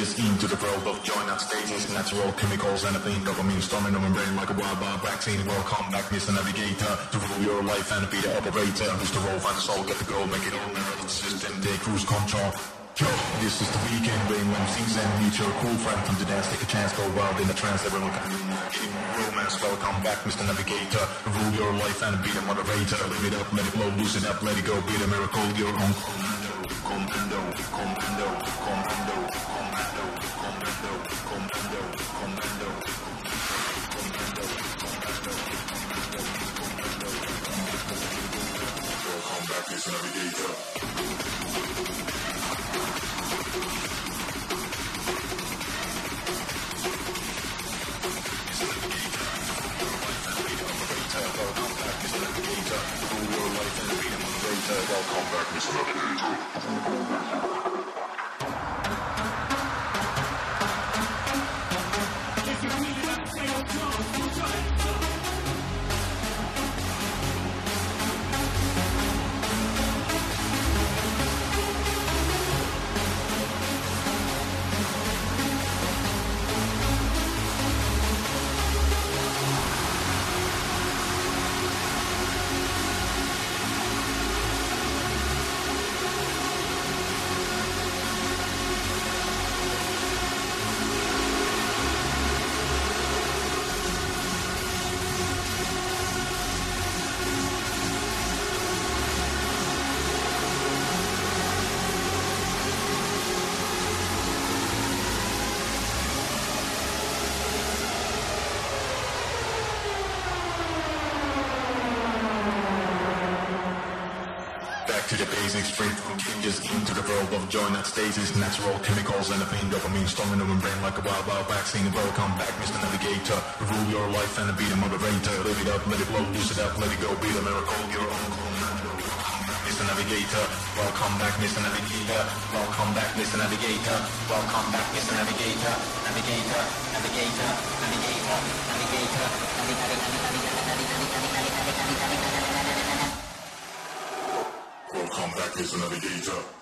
Into the world of joint not stages, natural chemicals, and a thing dopamine storming over brain like a wild wild vaccine. Welcome back, Mr. Navigator, to rule your life and be the operator. Who's the role, find the soul, get the goal, make it all never system, take cruise control. Yo, this is the weekend, rainbow season. Meet your cool friend from the dance, take a chance, go wild in the trance. Everyone can in romance. Welcome back, Mr. Navigator. Rule your life and be the moderator. Live it up, let it flow, loosen up, let it go. Be the miracle, your own of joy, not stasis, natural chemicals and a pain, dopamine storming over the brain like a wild, wild vaccine. Welcome back, Mr. Navigator. Rule your life and be the moderator. Live it up, let it flow, lose it up, let it go, be the miracle, your own commando. Mr. Navigator, welcome back, Mr. Navigator. Welcome back, Mr. Navigator. Welcome back, Mr. Navigator. Navigator, navigator, navigator, navigator, Welcome back, Mr. Navigator.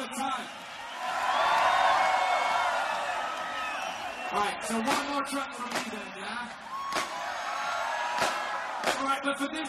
the time. Right, so one more truck from me then, yeah? All right, but for this.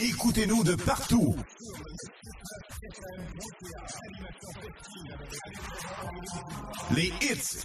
Écoutez-nous de partout. Les hits.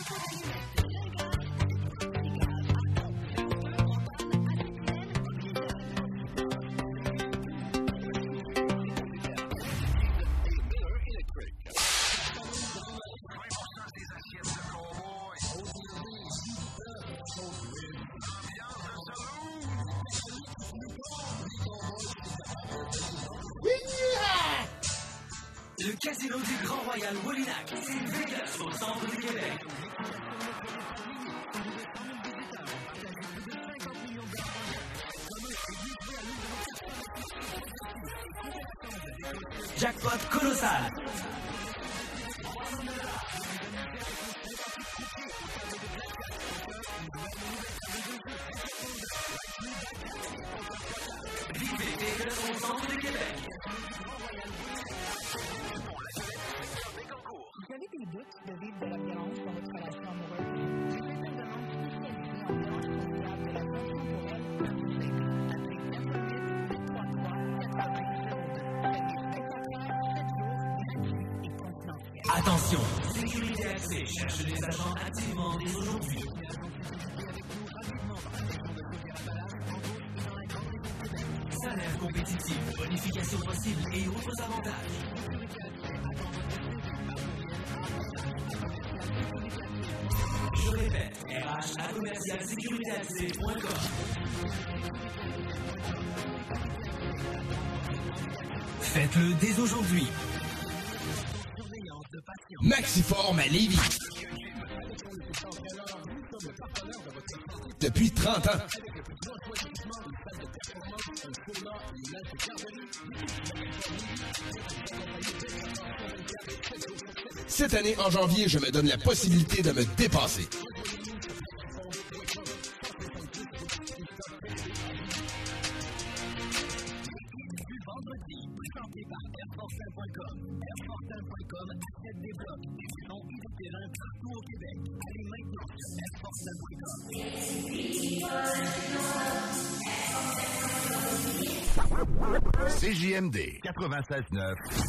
Le casino du Grand Royal Wallinac, c'est Vegas au centre du Québec. Jackpot colossal. Vivez avez des doutes de vivre de la violence dans votre relation amoureuse? Une certaine demande spécialisée en violence conjugale de l'attention pour elle peut vous aider. Appelez 418 833 480 Faites 24 heures, 7 jours, gratuit et confidentiel. Attention, Sécurité Accès cherche des agents activement dès aujourd'hui. Salaire compétitif, bonification possible et autres avantages. Je répète, RH à commercial. Faites-le dès aujourd'hui. Maxiform à Lévis. Depuis 30 ans. Cette année, en janvier, je me donne la possibilité de me dépasser. CJMD 96.9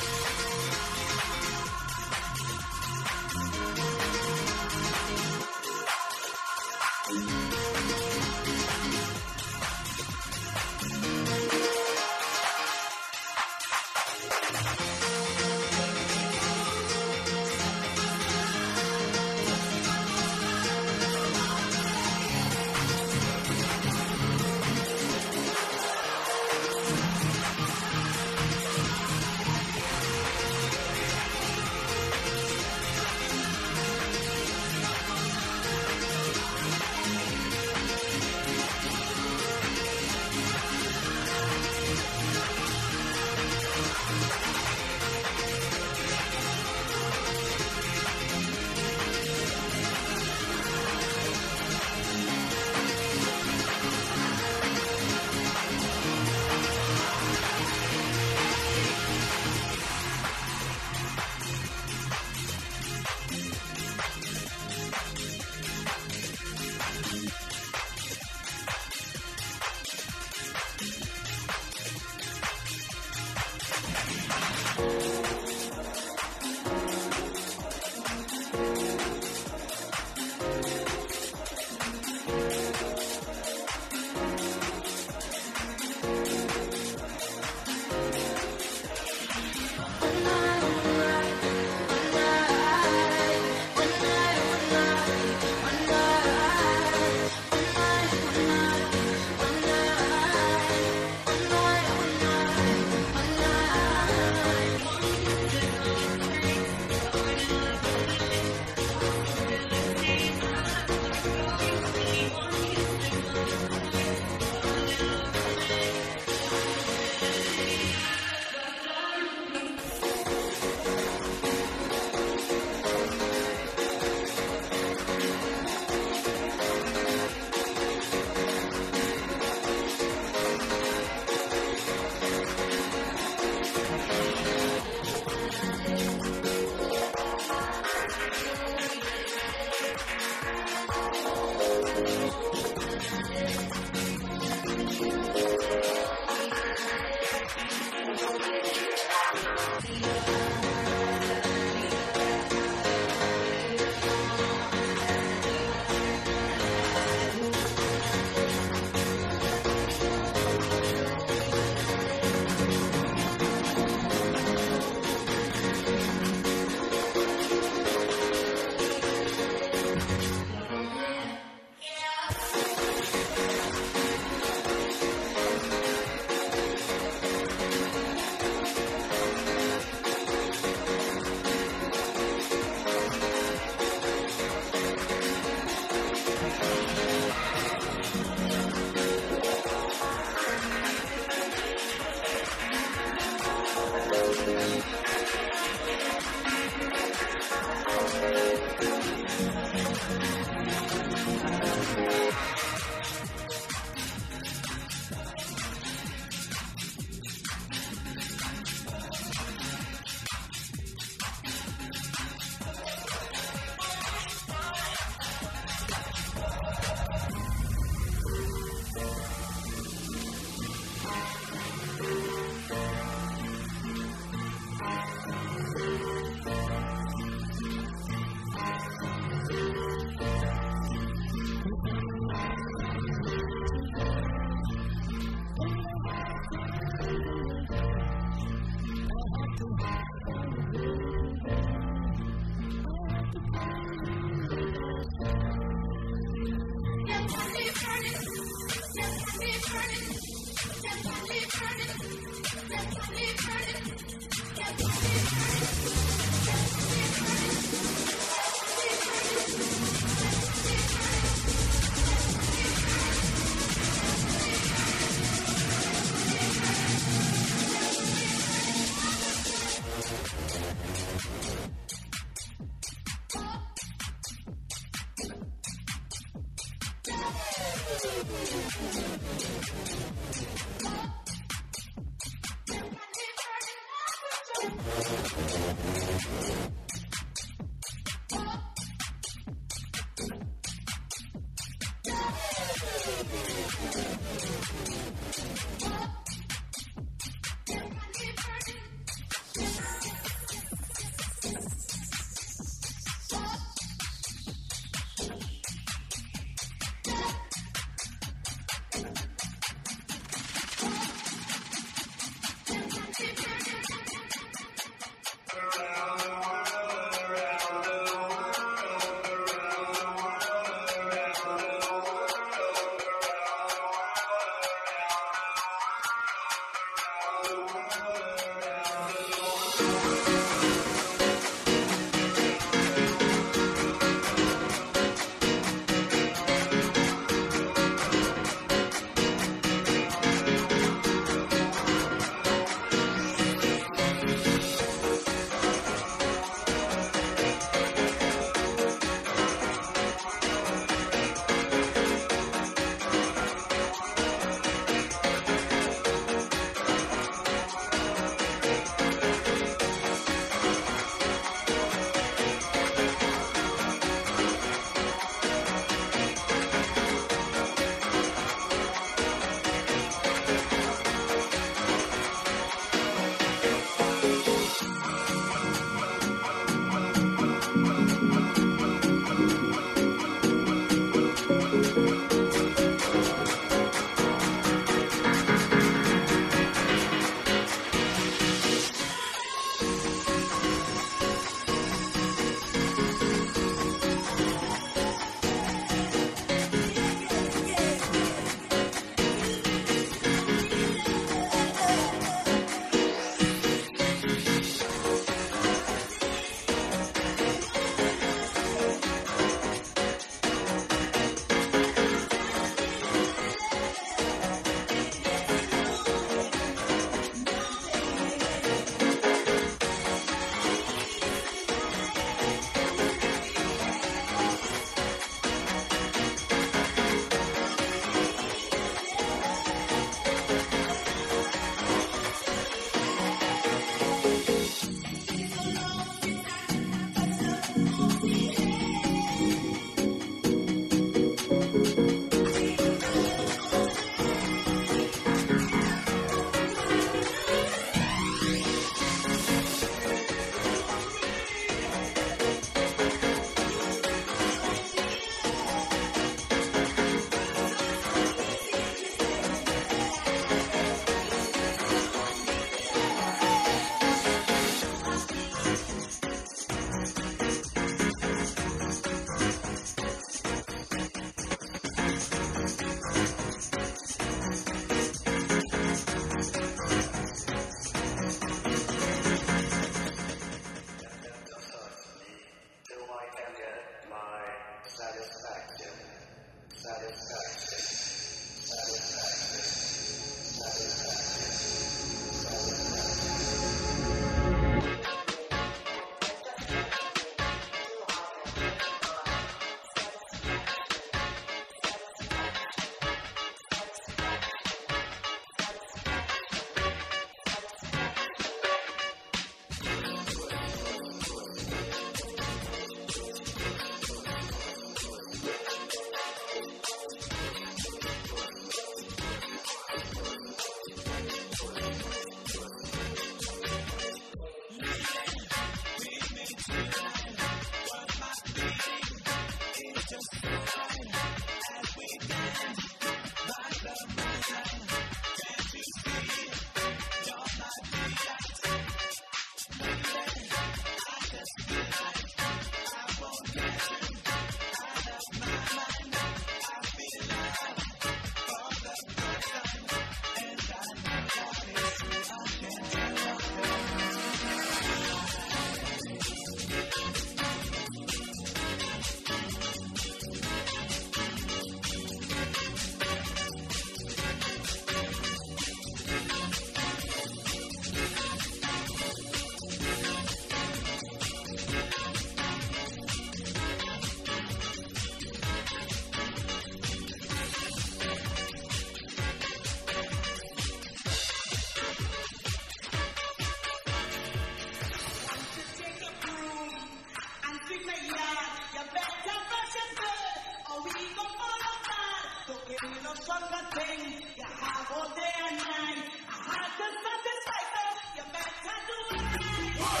longer thing. You have all day and night. I have the satisfaction. You better do it right.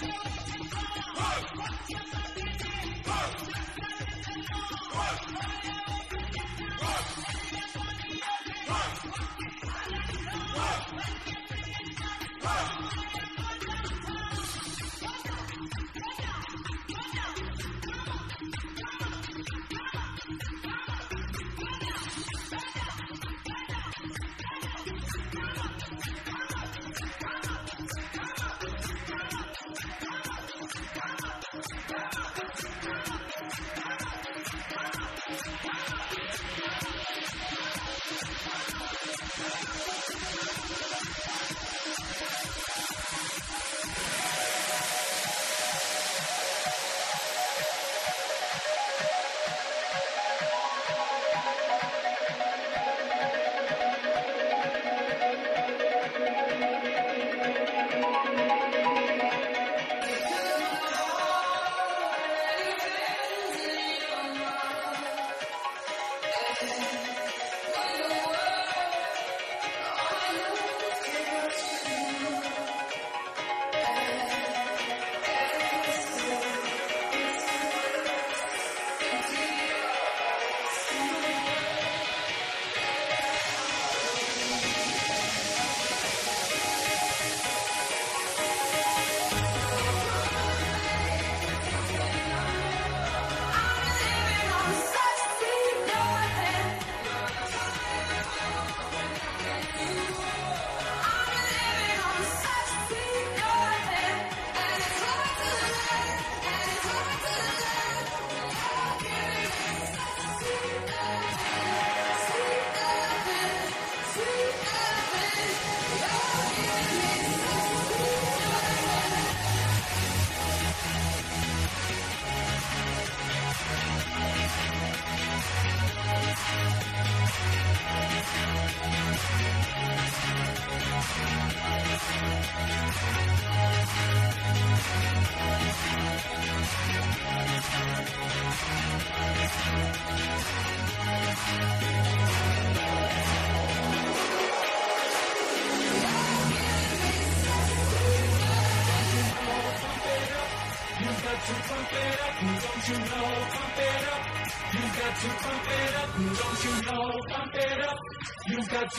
Hey. Hey. Hey. Yeah.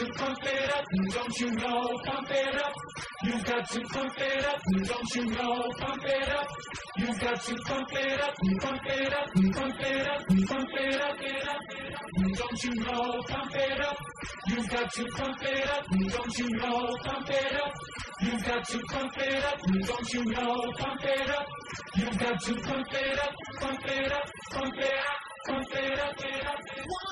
To pump it up, don't you know? Pump it up. You've got to pump it up, don't you know? Pump it up. You've got to pump it up, pump it up, pump it up, pump it up, it up. Don't you know? Pump it up. You've got to pump it up, don't you know? Pump it up. You've got to pump it up, don't you know? Pump it up. You've got to pump it up, pump it up, pump it up, pump it up, it up, it up.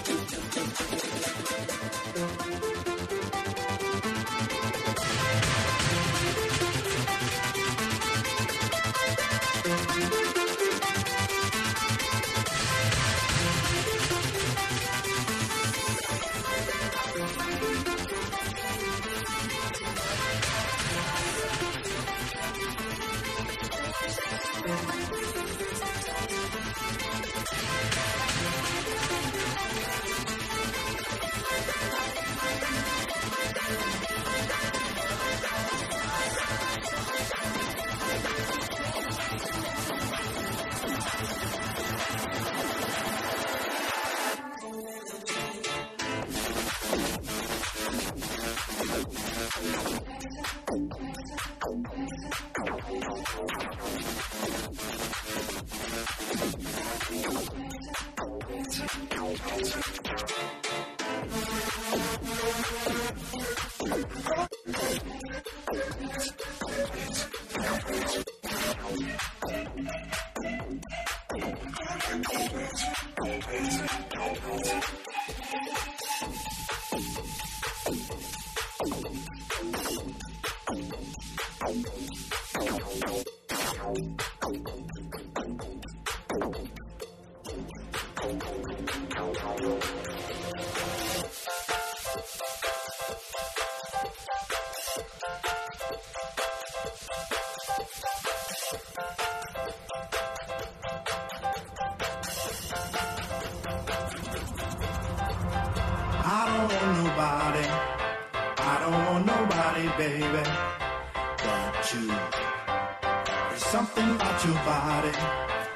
your body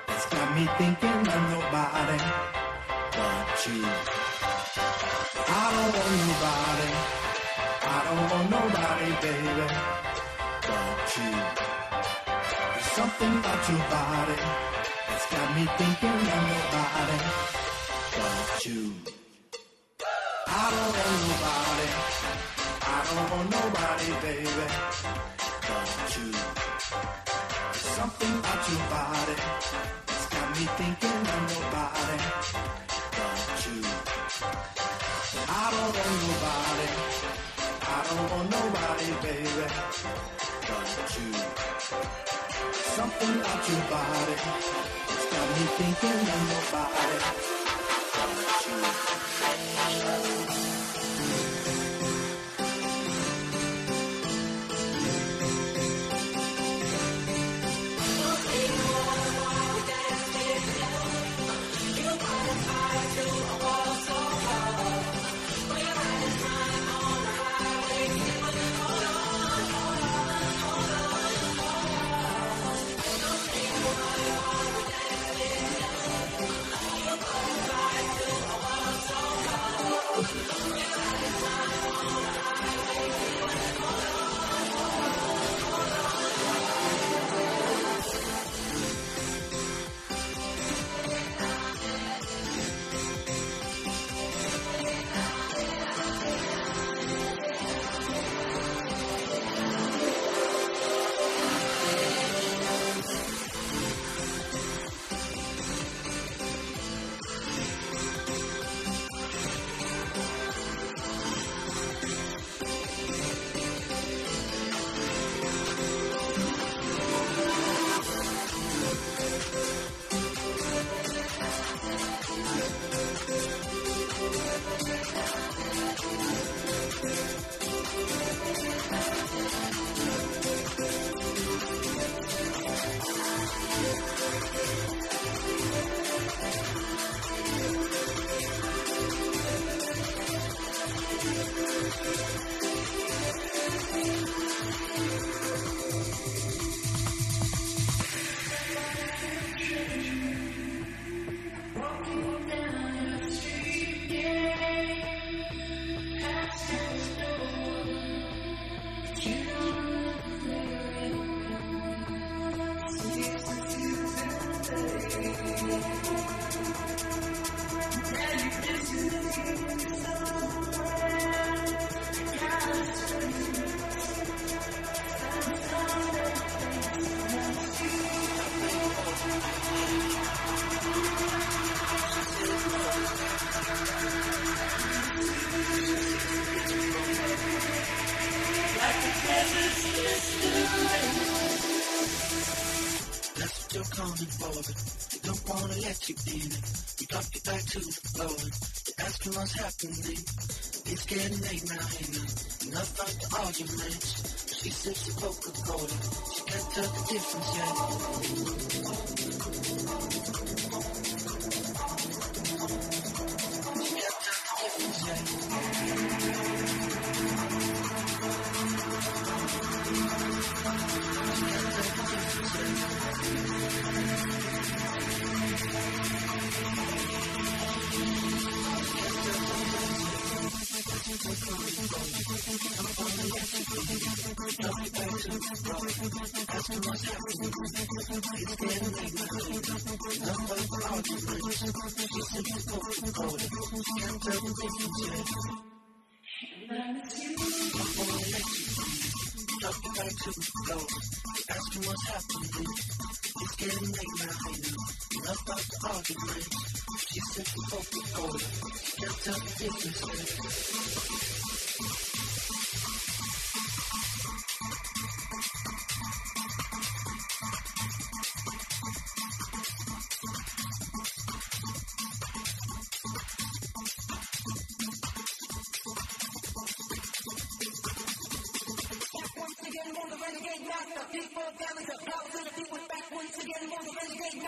that's got me thinking of nobody but you. I don't want nobody. I don't want nobody, baby, but you. There's something about your body It's got me thinking of nobody but you. I don't want nobody. I don't want nobody, baby, but you. Something about your body that's got me thinking of nobody but you. I don't want nobody. I don't want nobody, baby, but you. Something about your body that's got me thinking of nobody but you. The arguments. She sips the Coca-Cola. She can't tell the difference yet.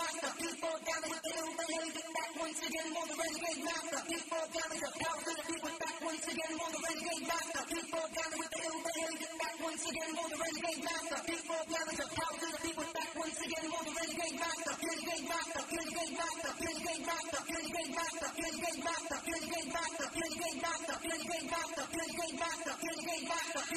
master. People down at the back once again. More the renegade master. People down at power, the people back once again. More the renegade master. People back once again. More the renegade master. People down at power, the people back once again. More the renegade master. Renegade master. Renegade master. Renegade master. Renegade master. Renegade master. Renegade master. Renegade master. Renegade master. Renegade master. Renegade master.